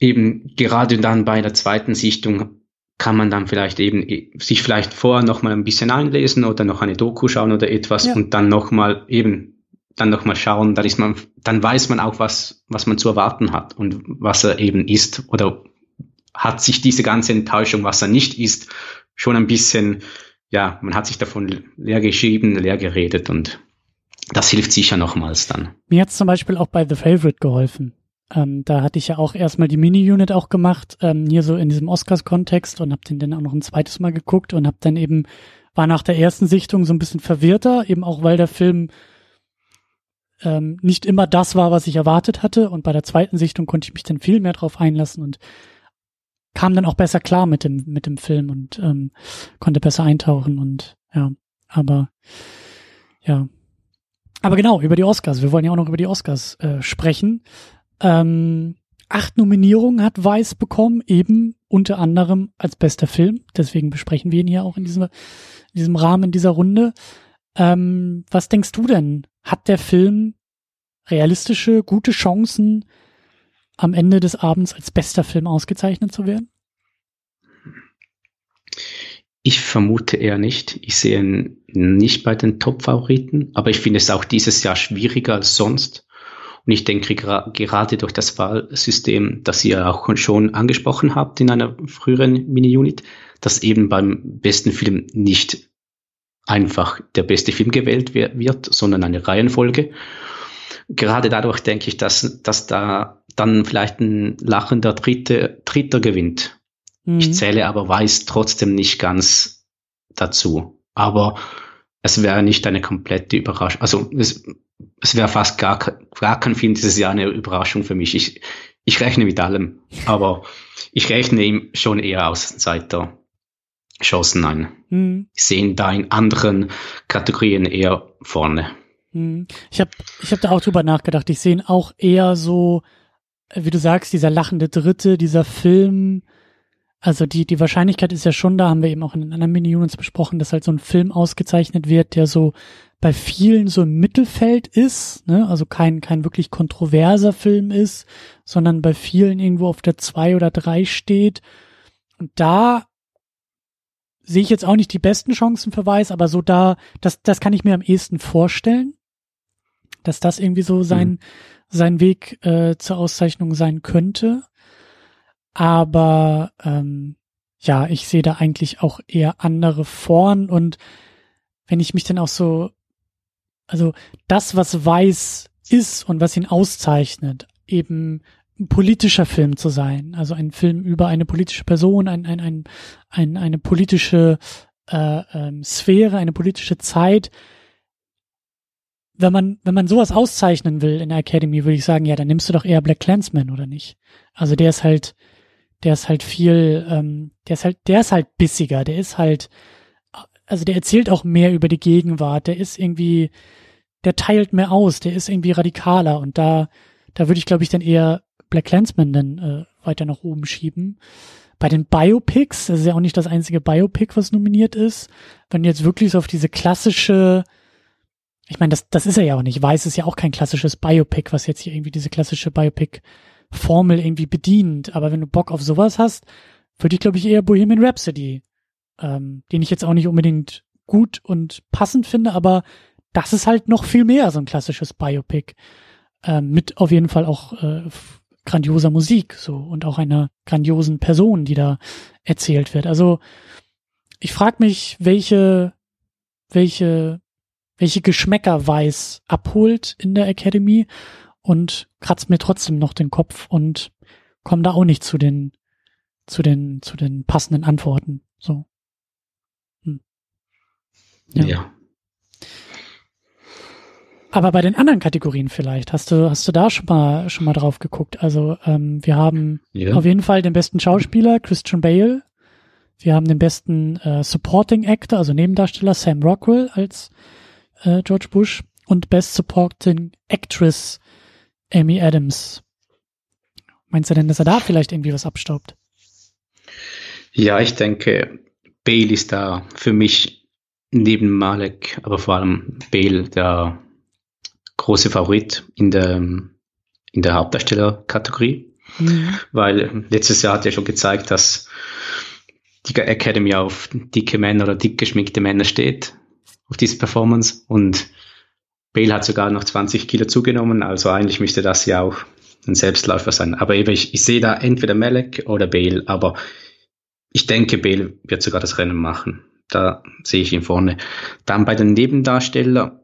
eben gerade dann bei der zweiten Sichtung kann man dann vielleicht eben sich vielleicht vorher noch mal ein bisschen einlesen oder noch eine Doku schauen oder etwas ja. und dann noch mal eben dann nochmal schauen, dann ist man, dann weiß man auch, was, was man zu erwarten hat und was er eben ist oder hat sich diese ganze Enttäuschung, was er nicht ist, schon ein bisschen, ja, man hat sich davon leer geschrieben, leer geredet und das hilft sicher nochmals dann. Mir hat zum Beispiel auch bei The Favorite geholfen. Ähm, da hatte ich ja auch erstmal die Mini-Unit auch gemacht, ähm, hier so in diesem Oscars-Kontext und habe den dann auch noch ein zweites Mal geguckt und habe dann eben, war nach der ersten Sichtung so ein bisschen verwirrter, eben auch weil der Film ähm, nicht immer das war, was ich erwartet hatte. Und bei der zweiten Sichtung konnte ich mich dann viel mehr drauf einlassen und kam dann auch besser klar mit dem, mit dem Film und ähm, konnte besser eintauchen und ja, aber ja. Aber genau, über die Oscars. Wir wollen ja auch noch über die Oscars äh, sprechen. Ähm, acht Nominierungen hat Weiß bekommen, eben unter anderem als bester Film. Deswegen besprechen wir ihn hier auch in diesem, in diesem Rahmen, in dieser Runde. Ähm, was denkst du denn? Hat der Film realistische, gute Chancen, am Ende des Abends als bester Film ausgezeichnet zu werden? Ich vermute eher nicht. Ich sehe ihn nicht bei den Top-Favoriten, aber ich finde es auch dieses Jahr schwieriger als sonst. Und ich denke gerade durch das Wahlsystem, das ihr auch schon angesprochen habt in einer früheren Mini-Unit, dass eben beim besten Film nicht einfach der beste Film gewählt wird, sondern eine Reihenfolge. Gerade dadurch denke ich, dass, dass da dann vielleicht ein lachender Dritte, Dritter gewinnt. Mhm. Ich zähle aber Weiß trotzdem nicht ganz dazu. Aber es wäre nicht eine komplette Überraschung. Also es, es wäre fast gar, gar kein Film dieses Jahr eine Überraschung für mich. Ich, ich rechne mit allem, aber ich rechne ihm schon eher Außenseiter Chancen ein. Mhm. Ich sehe ihn da in anderen Kategorien eher vorne. Mhm. Ich habe ich hab da auch drüber nachgedacht. Ich sehe ihn auch eher so, wie du sagst, dieser lachende Dritte, dieser Film, also die, die Wahrscheinlichkeit ist ja schon da, haben wir eben auch in anderen Mini-Units besprochen, dass halt so ein Film ausgezeichnet wird, der so bei vielen so im Mittelfeld ist, ne? also kein, kein wirklich kontroverser Film ist, sondern bei vielen irgendwo auf der zwei oder drei steht. Und da sehe ich jetzt auch nicht die besten Chancen für Weiß, aber so da, das, das kann ich mir am ehesten vorstellen, dass das irgendwie so sein, mhm. sein Weg äh, zur Auszeichnung sein könnte. Aber ähm, ja, ich sehe da eigentlich auch eher andere vorn und wenn ich mich dann auch so, also das, was weiß ist und was ihn auszeichnet, eben politischer Film zu sein, also ein Film über eine politische Person, ein, ein, ein, ein eine politische äh, ähm, Sphäre, eine politische Zeit. Wenn man, wenn man sowas auszeichnen will in der Academy, würde ich sagen, ja, dann nimmst du doch eher Black Clansman, oder nicht? Also der ist halt, der ist halt viel, ähm, der ist halt, der ist halt bissiger, der ist halt, also der erzählt auch mehr über die Gegenwart, der ist irgendwie, der teilt mehr aus, der ist irgendwie radikaler und da, da würde ich glaube ich dann eher Black Clansman dann äh, weiter nach oben schieben. Bei den Biopics, das ist ja auch nicht das einzige Biopic, was nominiert ist, wenn jetzt wirklich so auf diese klassische, ich meine, das, das ist er ja auch nicht, Weiß ist ja auch kein klassisches Biopic, was jetzt hier irgendwie diese klassische Biopic Formel irgendwie bedient. Aber wenn du Bock auf sowas hast, würde ich, glaube ich, eher Bohemian Rhapsody, ähm, den ich jetzt auch nicht unbedingt gut und passend finde, aber das ist halt noch viel mehr so ein klassisches Biopic. Ähm, mit auf jeden Fall auch äh, grandioser Musik so und auch einer grandiosen Person, die da erzählt wird. Also ich frage mich, welche, welche, welche Geschmäcker Weiß abholt in der Academy und kratzt mir trotzdem noch den Kopf und komme da auch nicht zu den, zu den, zu den passenden Antworten. So. Hm. Ja. ja. Aber bei den anderen Kategorien vielleicht, hast du, hast du da schon mal, schon mal drauf geguckt? Also, ähm, wir haben ja. auf jeden Fall den besten Schauspieler, Christian Bale. Wir haben den besten äh, Supporting Actor, also Nebendarsteller, Sam Rockwell als äh, George Bush und Best Supporting Actress Amy Adams. Meinst du denn, dass er da vielleicht irgendwie was abstaubt? Ja, ich denke, Bale ist da für mich neben Malek, aber vor allem Bale der große Favorit in der, in der Hauptdarstellerkategorie. Mhm. Weil letztes Jahr hat er schon gezeigt, dass die Academy auf dicke Männer oder dick geschminkte Männer steht, auf diese Performance. Und Bale hat sogar noch 20 Kilo zugenommen, also eigentlich müsste das ja auch ein Selbstläufer sein. Aber eben, ich, ich sehe da entweder Melek oder Bale, aber ich denke, Bale wird sogar das Rennen machen. Da sehe ich ihn vorne. Dann bei den Nebendarstellern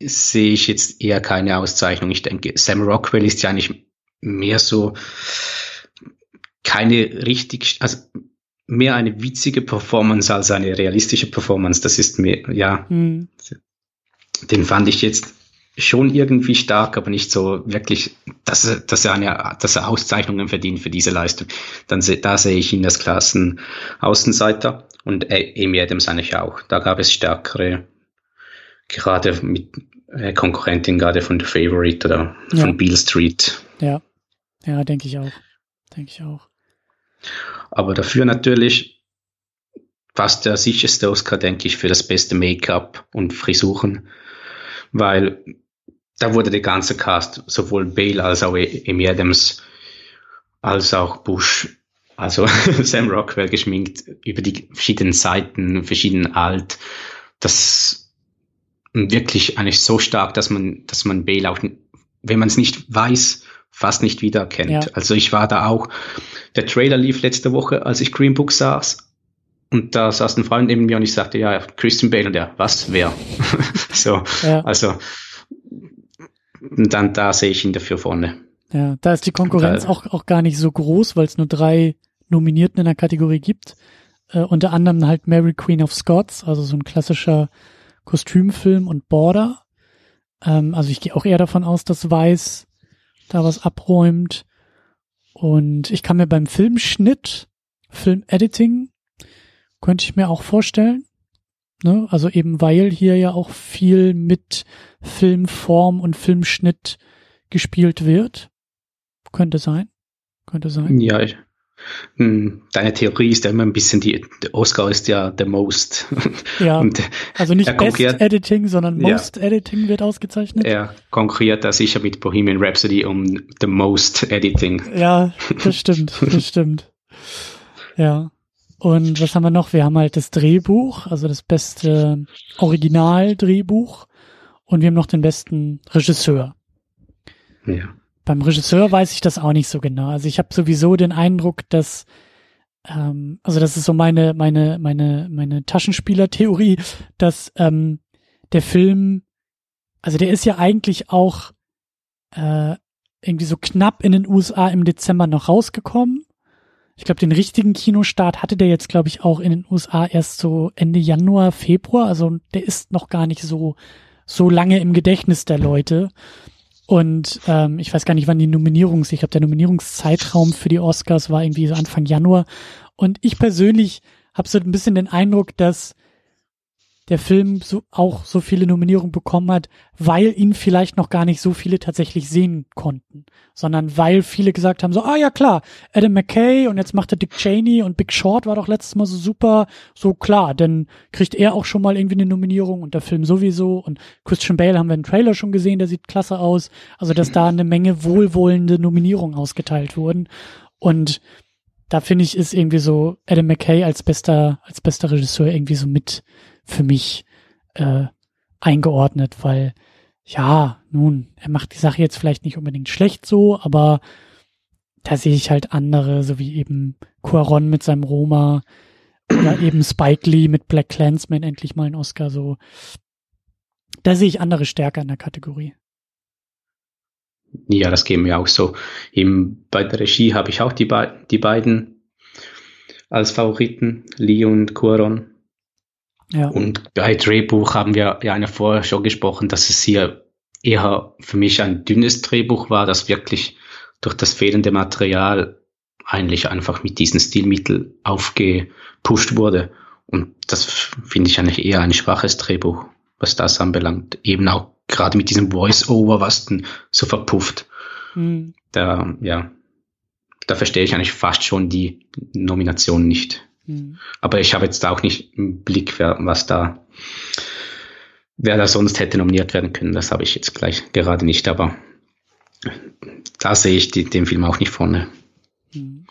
sehe ich jetzt eher keine Auszeichnung. Ich denke, Sam Rockwell ist ja eigentlich mehr so keine richtig, also mehr eine witzige Performance als eine realistische Performance. Das ist mir, ja, mhm den fand ich jetzt schon irgendwie stark, aber nicht so wirklich, dass, dass, er, eine, dass er Auszeichnungen verdient für diese Leistung. Dann, da sehe ich ihn als Klassen Außenseiter und Amy Adams eigentlich auch. Da gab es stärkere, gerade mit äh, Konkurrentin gerade von The Favorite oder ja. von Beale Street. Ja, ja, denke ich auch. Denke ich auch. Aber dafür natürlich fast der sicherste Oscar, denke ich, für das beste Make-up und Frisuren weil da wurde der ganze Cast, sowohl Bale als auch Amy Adams, als auch Bush, Also Sam Rockwell geschminkt über die verschiedenen Seiten, verschiedenen Alt. Das wirklich eigentlich so stark, dass man, dass man auch, wenn man es nicht weiß, fast nicht wiedererkennt. Ja. Also ich war da auch, der Trailer lief letzte Woche, als ich Green Book saß. Und da saß ein Freund neben mir und ich sagte, ja, Christian Bale und ja, was, wer? so, ja. also, und dann da sehe ich ihn dafür vorne. Ja, da ist die Konkurrenz da, auch, auch gar nicht so groß, weil es nur drei Nominierten in der Kategorie gibt. Äh, unter anderem halt Mary Queen of Scots, also so ein klassischer Kostümfilm und Border. Ähm, also ich gehe auch eher davon aus, dass Weiß da was abräumt. Und ich kann mir beim Filmschnitt, Filmediting, könnte ich mir auch vorstellen. Ne? Also eben weil hier ja auch viel mit Filmform und Filmschnitt gespielt wird. Könnte sein. Könnte sein. Ja, ich, deine Theorie ist ja immer ein bisschen die, Oscar ist ja the most. Ja, und also nicht Best Editing, sondern Most ja, Editing wird ausgezeichnet. Er konkurriert da sicher mit Bohemian Rhapsody um the Most Editing. Ja, das stimmt, das stimmt. Ja. Und was haben wir noch? Wir haben halt das Drehbuch, also das beste Originaldrehbuch. Und wir haben noch den besten Regisseur. Ja. Beim Regisseur weiß ich das auch nicht so genau. Also ich habe sowieso den Eindruck, dass ähm, also das ist so meine meine meine meine Taschenspieler-Theorie, dass ähm, der Film, also der ist ja eigentlich auch äh, irgendwie so knapp in den USA im Dezember noch rausgekommen. Ich glaube, den richtigen Kinostart hatte der jetzt, glaube ich, auch in den USA erst so Ende Januar, Februar. Also der ist noch gar nicht so so lange im Gedächtnis der Leute. Und ähm, ich weiß gar nicht, wann die Nominierungs, ich glaube, der Nominierungszeitraum für die Oscars war irgendwie so Anfang Januar. Und ich persönlich habe so ein bisschen den Eindruck, dass der Film so auch so viele Nominierungen bekommen hat, weil ihn vielleicht noch gar nicht so viele tatsächlich sehen konnten, sondern weil viele gesagt haben so, ah ja klar, Adam McKay und jetzt macht er Dick Cheney und Big Short war doch letztes Mal so super, so klar, dann kriegt er auch schon mal irgendwie eine Nominierung und der Film sowieso. Und Christian Bale haben wir im Trailer schon gesehen, der sieht klasse aus, also dass da eine Menge wohlwollende Nominierungen ausgeteilt wurden. Und da finde ich, ist irgendwie so Adam McKay als bester, als bester Regisseur irgendwie so mit für mich äh, eingeordnet, weil ja, nun, er macht die Sache jetzt vielleicht nicht unbedingt schlecht so, aber da sehe ich halt andere, so wie eben Cuaron mit seinem Roma oder eben Spike Lee mit Black Clansman endlich mal einen Oscar so. Da sehe ich andere Stärke in der Kategorie. Ja, das geben wir auch so. Im, bei der Regie habe ich auch die, die beiden als Favoriten, Lee und Cuaron. Ja. Und bei Drehbuch haben wir ja eine vorher schon gesprochen, dass es hier eher für mich ein dünnes Drehbuch war, das wirklich durch das fehlende Material eigentlich einfach mit diesen Stilmitteln aufgepusht wurde. Und das finde ich eigentlich eher ein schwaches Drehbuch, was das anbelangt. Eben auch gerade mit diesem Voice-Over, was dann so verpufft. Mhm. Da, ja, da verstehe ich eigentlich fast schon die Nomination nicht. Mhm. Aber ich habe jetzt auch nicht im Blick, wer, was da, wer da sonst hätte nominiert werden können. Das habe ich jetzt gleich gerade nicht, aber da sehe ich die, den Film auch nicht vorne. Mhm.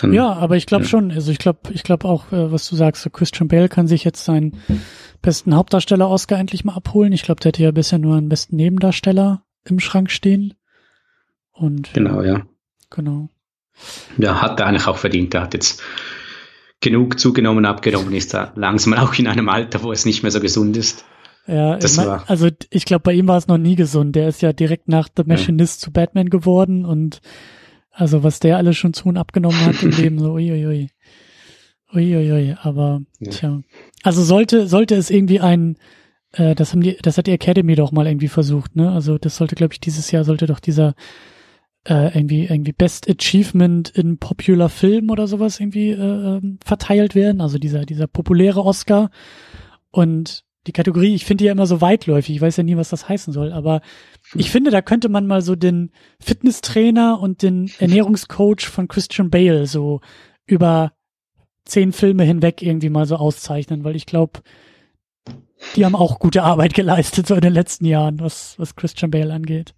Dann, ja, aber ich glaube ja. schon, also ich glaube, ich glaube auch, äh, was du sagst, so Christian Bale kann sich jetzt seinen besten Hauptdarsteller Oscar endlich mal abholen. Ich glaube, der hätte ja bisher nur einen besten Nebendarsteller im Schrank stehen. Und genau, ja. Genau. Ja, hat er eigentlich auch verdient. Der hat jetzt genug zugenommen, abgenommen ist, er langsam auch in einem Alter, wo es nicht mehr so gesund ist. Ja, das ich mein, also ich glaube, bei ihm war es noch nie gesund. Der ist ja direkt nach The Machinist ja. zu Batman geworden und also was der alles schon zu und abgenommen hat im Leben, so uiuiui. Uiuiui, aber ja. tja. Also sollte, sollte es irgendwie ein, äh, das haben die, das hat die Academy doch mal irgendwie versucht, ne? Also das sollte, glaube ich, dieses Jahr sollte doch dieser äh, irgendwie irgendwie Best Achievement in Popular Film oder sowas irgendwie äh, ähm, verteilt werden, also dieser dieser populäre Oscar. Und die Kategorie, ich finde die ja immer so weitläufig, ich weiß ja nie, was das heißen soll, aber ich finde, da könnte man mal so den Fitnesstrainer und den Ernährungscoach von Christian Bale so über zehn Filme hinweg irgendwie mal so auszeichnen, weil ich glaube, die haben auch gute Arbeit geleistet so in den letzten Jahren, was, was Christian Bale angeht.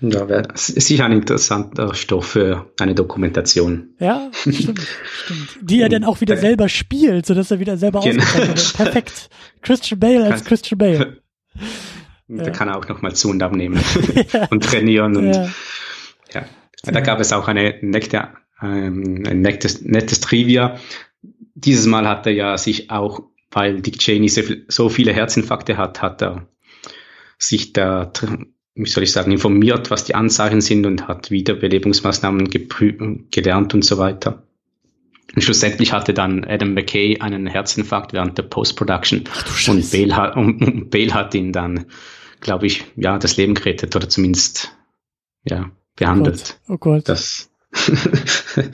Ja, wäre sicher ein interessanter Stoff für eine Dokumentation. Ja, stimmt, stimmt. Die er dann auch wieder selber spielt, sodass er wieder selber genau. wird. Perfekt. Christian Bale als Christian Bale. Da ja. kann er auch nochmal zu und abnehmen ja. und trainieren und ja. ja. Da gab es auch eine nette, ähm, ein nettes, nettes Trivia. Dieses Mal hat er ja sich auch, weil Dick Cheney so viele Herzinfarkte hat, hat er sich da wie soll ich sagen, informiert, was die Anzeichen sind und hat Wiederbelebungsmaßnahmen gelernt und so weiter. Und schlussendlich hatte dann Adam McKay einen Herzinfarkt während der Post-Production und Bale hat, und, Bale hat ihn dann, glaube ich, ja, das Leben gerettet oder zumindest, ja, behandelt. Oh Gott. Oh Gott. Das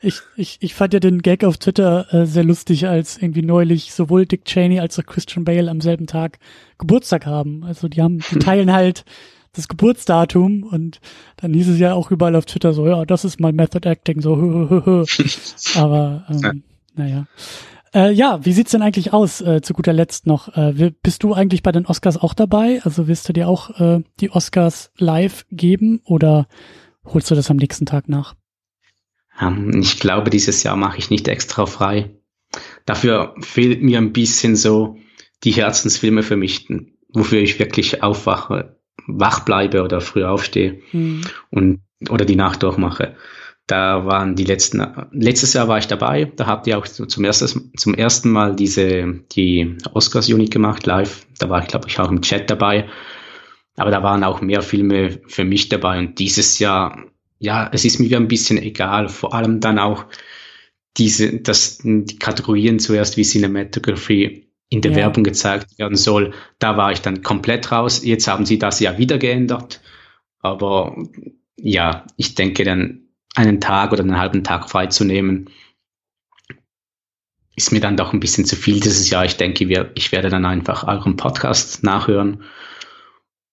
ich, ich, ich fand ja den Gag auf Twitter äh, sehr lustig, als irgendwie neulich sowohl Dick Cheney als auch Christian Bale am selben Tag Geburtstag haben. Also die haben, die teilen halt das Geburtsdatum und dann hieß es ja auch überall auf Twitter so, ja, das ist mal Method Acting, so, hö, hö, hö. aber ähm, ja. naja. Äh, ja, wie sieht's denn eigentlich aus, äh, zu guter Letzt noch? Äh, bist du eigentlich bei den Oscars auch dabei? Also wirst du dir auch äh, die Oscars live geben oder holst du das am nächsten Tag nach? Um, ähm, ich glaube, dieses Jahr mache ich nicht extra frei. Dafür fehlt mir ein bisschen so die Herzensfilme für mich, wofür ich wirklich aufwache wach bleibe oder früh aufstehe mhm. und oder die Nacht durchmache. Da waren die letzten, letztes Jahr war ich dabei, da habt ihr auch zum ersten, zum ersten Mal diese, die Oscars-Unit gemacht, live. Da war ich, glaube ich, auch im Chat dabei. Aber da waren auch mehr Filme für mich dabei und dieses Jahr, ja, es ist mir ein bisschen egal, vor allem dann auch diese, dass die Kategorien zuerst wie Cinematography in der ja. Werbung gezeigt werden soll. Da war ich dann komplett raus. Jetzt haben sie das ja wieder geändert. Aber ja, ich denke dann einen Tag oder einen halben Tag freizunehmen, ist mir dann doch ein bisschen zu viel dieses Jahr. Ich denke, ich werde dann einfach euren Podcast nachhören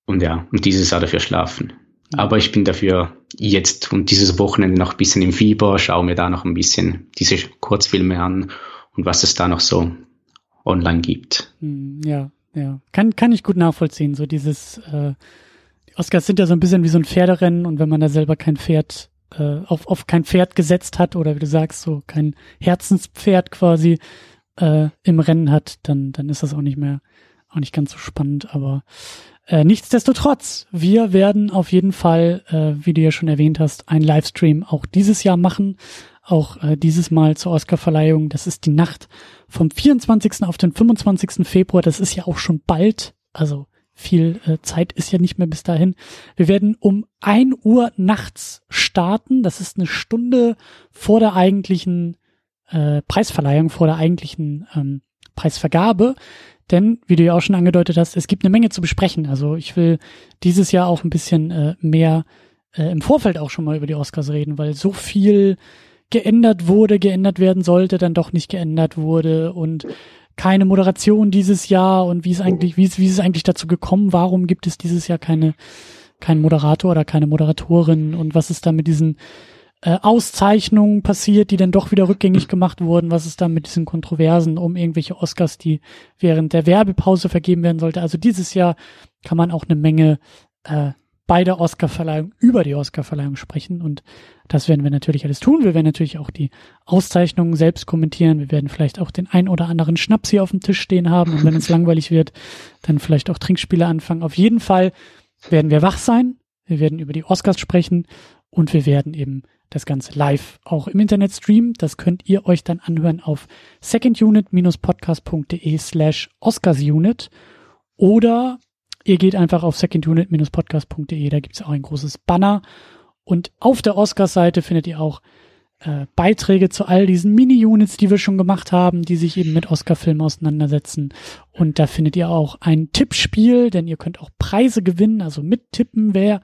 und ja, und dieses Jahr dafür schlafen. Aber ich bin dafür jetzt und dieses Wochenende noch ein bisschen im Fieber, schaue mir da noch ein bisschen diese Kurzfilme an und was es da noch so online gibt. Hm, ja, ja. Kann, kann ich gut nachvollziehen. So dieses, äh, die Oscars sind ja so ein bisschen wie so ein Pferderennen und wenn man da selber kein Pferd, äh, auf, auf kein Pferd gesetzt hat oder wie du sagst, so kein Herzenspferd quasi äh, im Rennen hat, dann, dann ist das auch nicht mehr, auch nicht ganz so spannend, aber äh, nichtsdestotrotz, wir werden auf jeden Fall, äh, wie du ja schon erwähnt hast, einen Livestream auch dieses Jahr machen auch äh, dieses Mal zur Oscarverleihung. Das ist die Nacht vom 24. auf den 25. Februar. Das ist ja auch schon bald. Also viel äh, Zeit ist ja nicht mehr bis dahin. Wir werden um ein Uhr nachts starten. Das ist eine Stunde vor der eigentlichen äh, Preisverleihung, vor der eigentlichen ähm, Preisvergabe. Denn, wie du ja auch schon angedeutet hast, es gibt eine Menge zu besprechen. Also ich will dieses Jahr auch ein bisschen äh, mehr äh, im Vorfeld auch schon mal über die Oscars reden, weil so viel geändert wurde, geändert werden sollte, dann doch nicht geändert wurde und keine Moderation dieses Jahr und wie ist eigentlich, wie ist, wie es eigentlich dazu gekommen? Warum gibt es dieses Jahr keine, keinen Moderator oder keine Moderatorin und was ist da mit diesen äh, Auszeichnungen passiert, die dann doch wieder rückgängig gemacht wurden? Was ist da mit diesen Kontroversen um irgendwelche Oscars, die während der Werbepause vergeben werden sollte? Also dieses Jahr kann man auch eine Menge äh, bei der Oscarverleihung über die Oscarverleihung sprechen und das werden wir natürlich alles tun. Wir werden natürlich auch die Auszeichnungen selbst kommentieren. Wir werden vielleicht auch den ein oder anderen Schnaps hier auf dem Tisch stehen haben und wenn es langweilig wird, dann vielleicht auch Trinkspiele anfangen. Auf jeden Fall werden wir wach sein. Wir werden über die Oscars sprechen und wir werden eben das Ganze live auch im Internet streamen. Das könnt ihr euch dann anhören auf secondunit-podcast.de slash oscarsunit oder Ihr geht einfach auf secondunit-podcast.de, da gibt es auch ein großes Banner. Und auf der Oscars-Seite findet ihr auch äh, Beiträge zu all diesen Mini-Units, die wir schon gemacht haben, die sich eben mit Oscar-Filmen auseinandersetzen. Und da findet ihr auch ein Tippspiel, denn ihr könnt auch Preise gewinnen, also mittippen, wer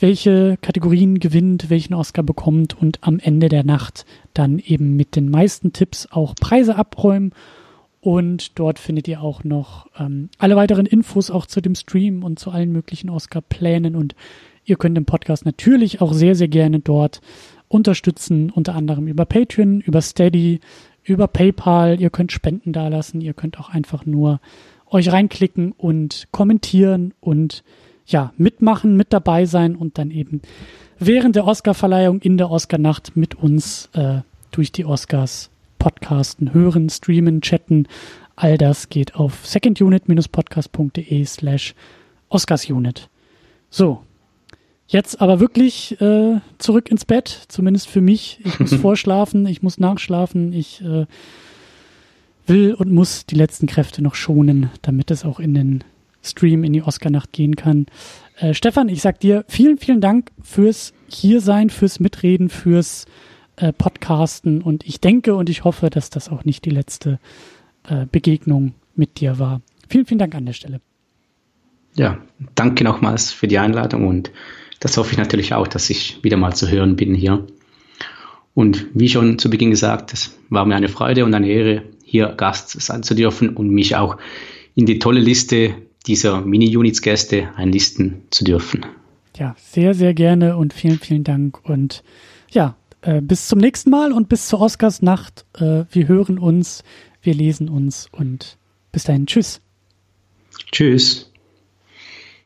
welche Kategorien gewinnt, welchen Oscar bekommt und am Ende der Nacht dann eben mit den meisten Tipps auch Preise abräumen. Und dort findet ihr auch noch ähm, alle weiteren Infos auch zu dem Stream und zu allen möglichen Oscar-Plänen. Und ihr könnt den Podcast natürlich auch sehr, sehr gerne dort unterstützen, unter anderem über Patreon, über Steady, über PayPal. Ihr könnt Spenden dalassen. Ihr könnt auch einfach nur euch reinklicken und kommentieren und ja, mitmachen, mit dabei sein und dann eben während der Oscarverleihung in der Oscarnacht mit uns äh, durch die Oscars podcasten, hören, streamen, chatten. All das geht auf secondunit-podcast.de slash oscarsunit. So, jetzt aber wirklich äh, zurück ins Bett, zumindest für mich. Ich muss vorschlafen, ich muss nachschlafen, ich äh, will und muss die letzten Kräfte noch schonen, damit es auch in den Stream in die Oscar-Nacht gehen kann. Äh, Stefan, ich sag dir vielen, vielen Dank fürs Hiersein, fürs Mitreden, fürs äh, Podcasten und ich denke und ich hoffe, dass das auch nicht die letzte äh, Begegnung mit dir war. Vielen, vielen Dank an der Stelle. Ja, danke nochmals für die Einladung und das hoffe ich natürlich auch, dass ich wieder mal zu hören bin hier. Und wie schon zu Beginn gesagt, es war mir eine Freude und eine Ehre, hier Gast sein zu dürfen und mich auch in die tolle Liste dieser Mini-Units-Gäste einlisten zu dürfen. Ja, sehr, sehr gerne und vielen, vielen Dank. Und ja, äh, bis zum nächsten Mal und bis zur Oscarsnacht. Äh, wir hören uns, wir lesen uns und bis dahin. Tschüss. Tschüss.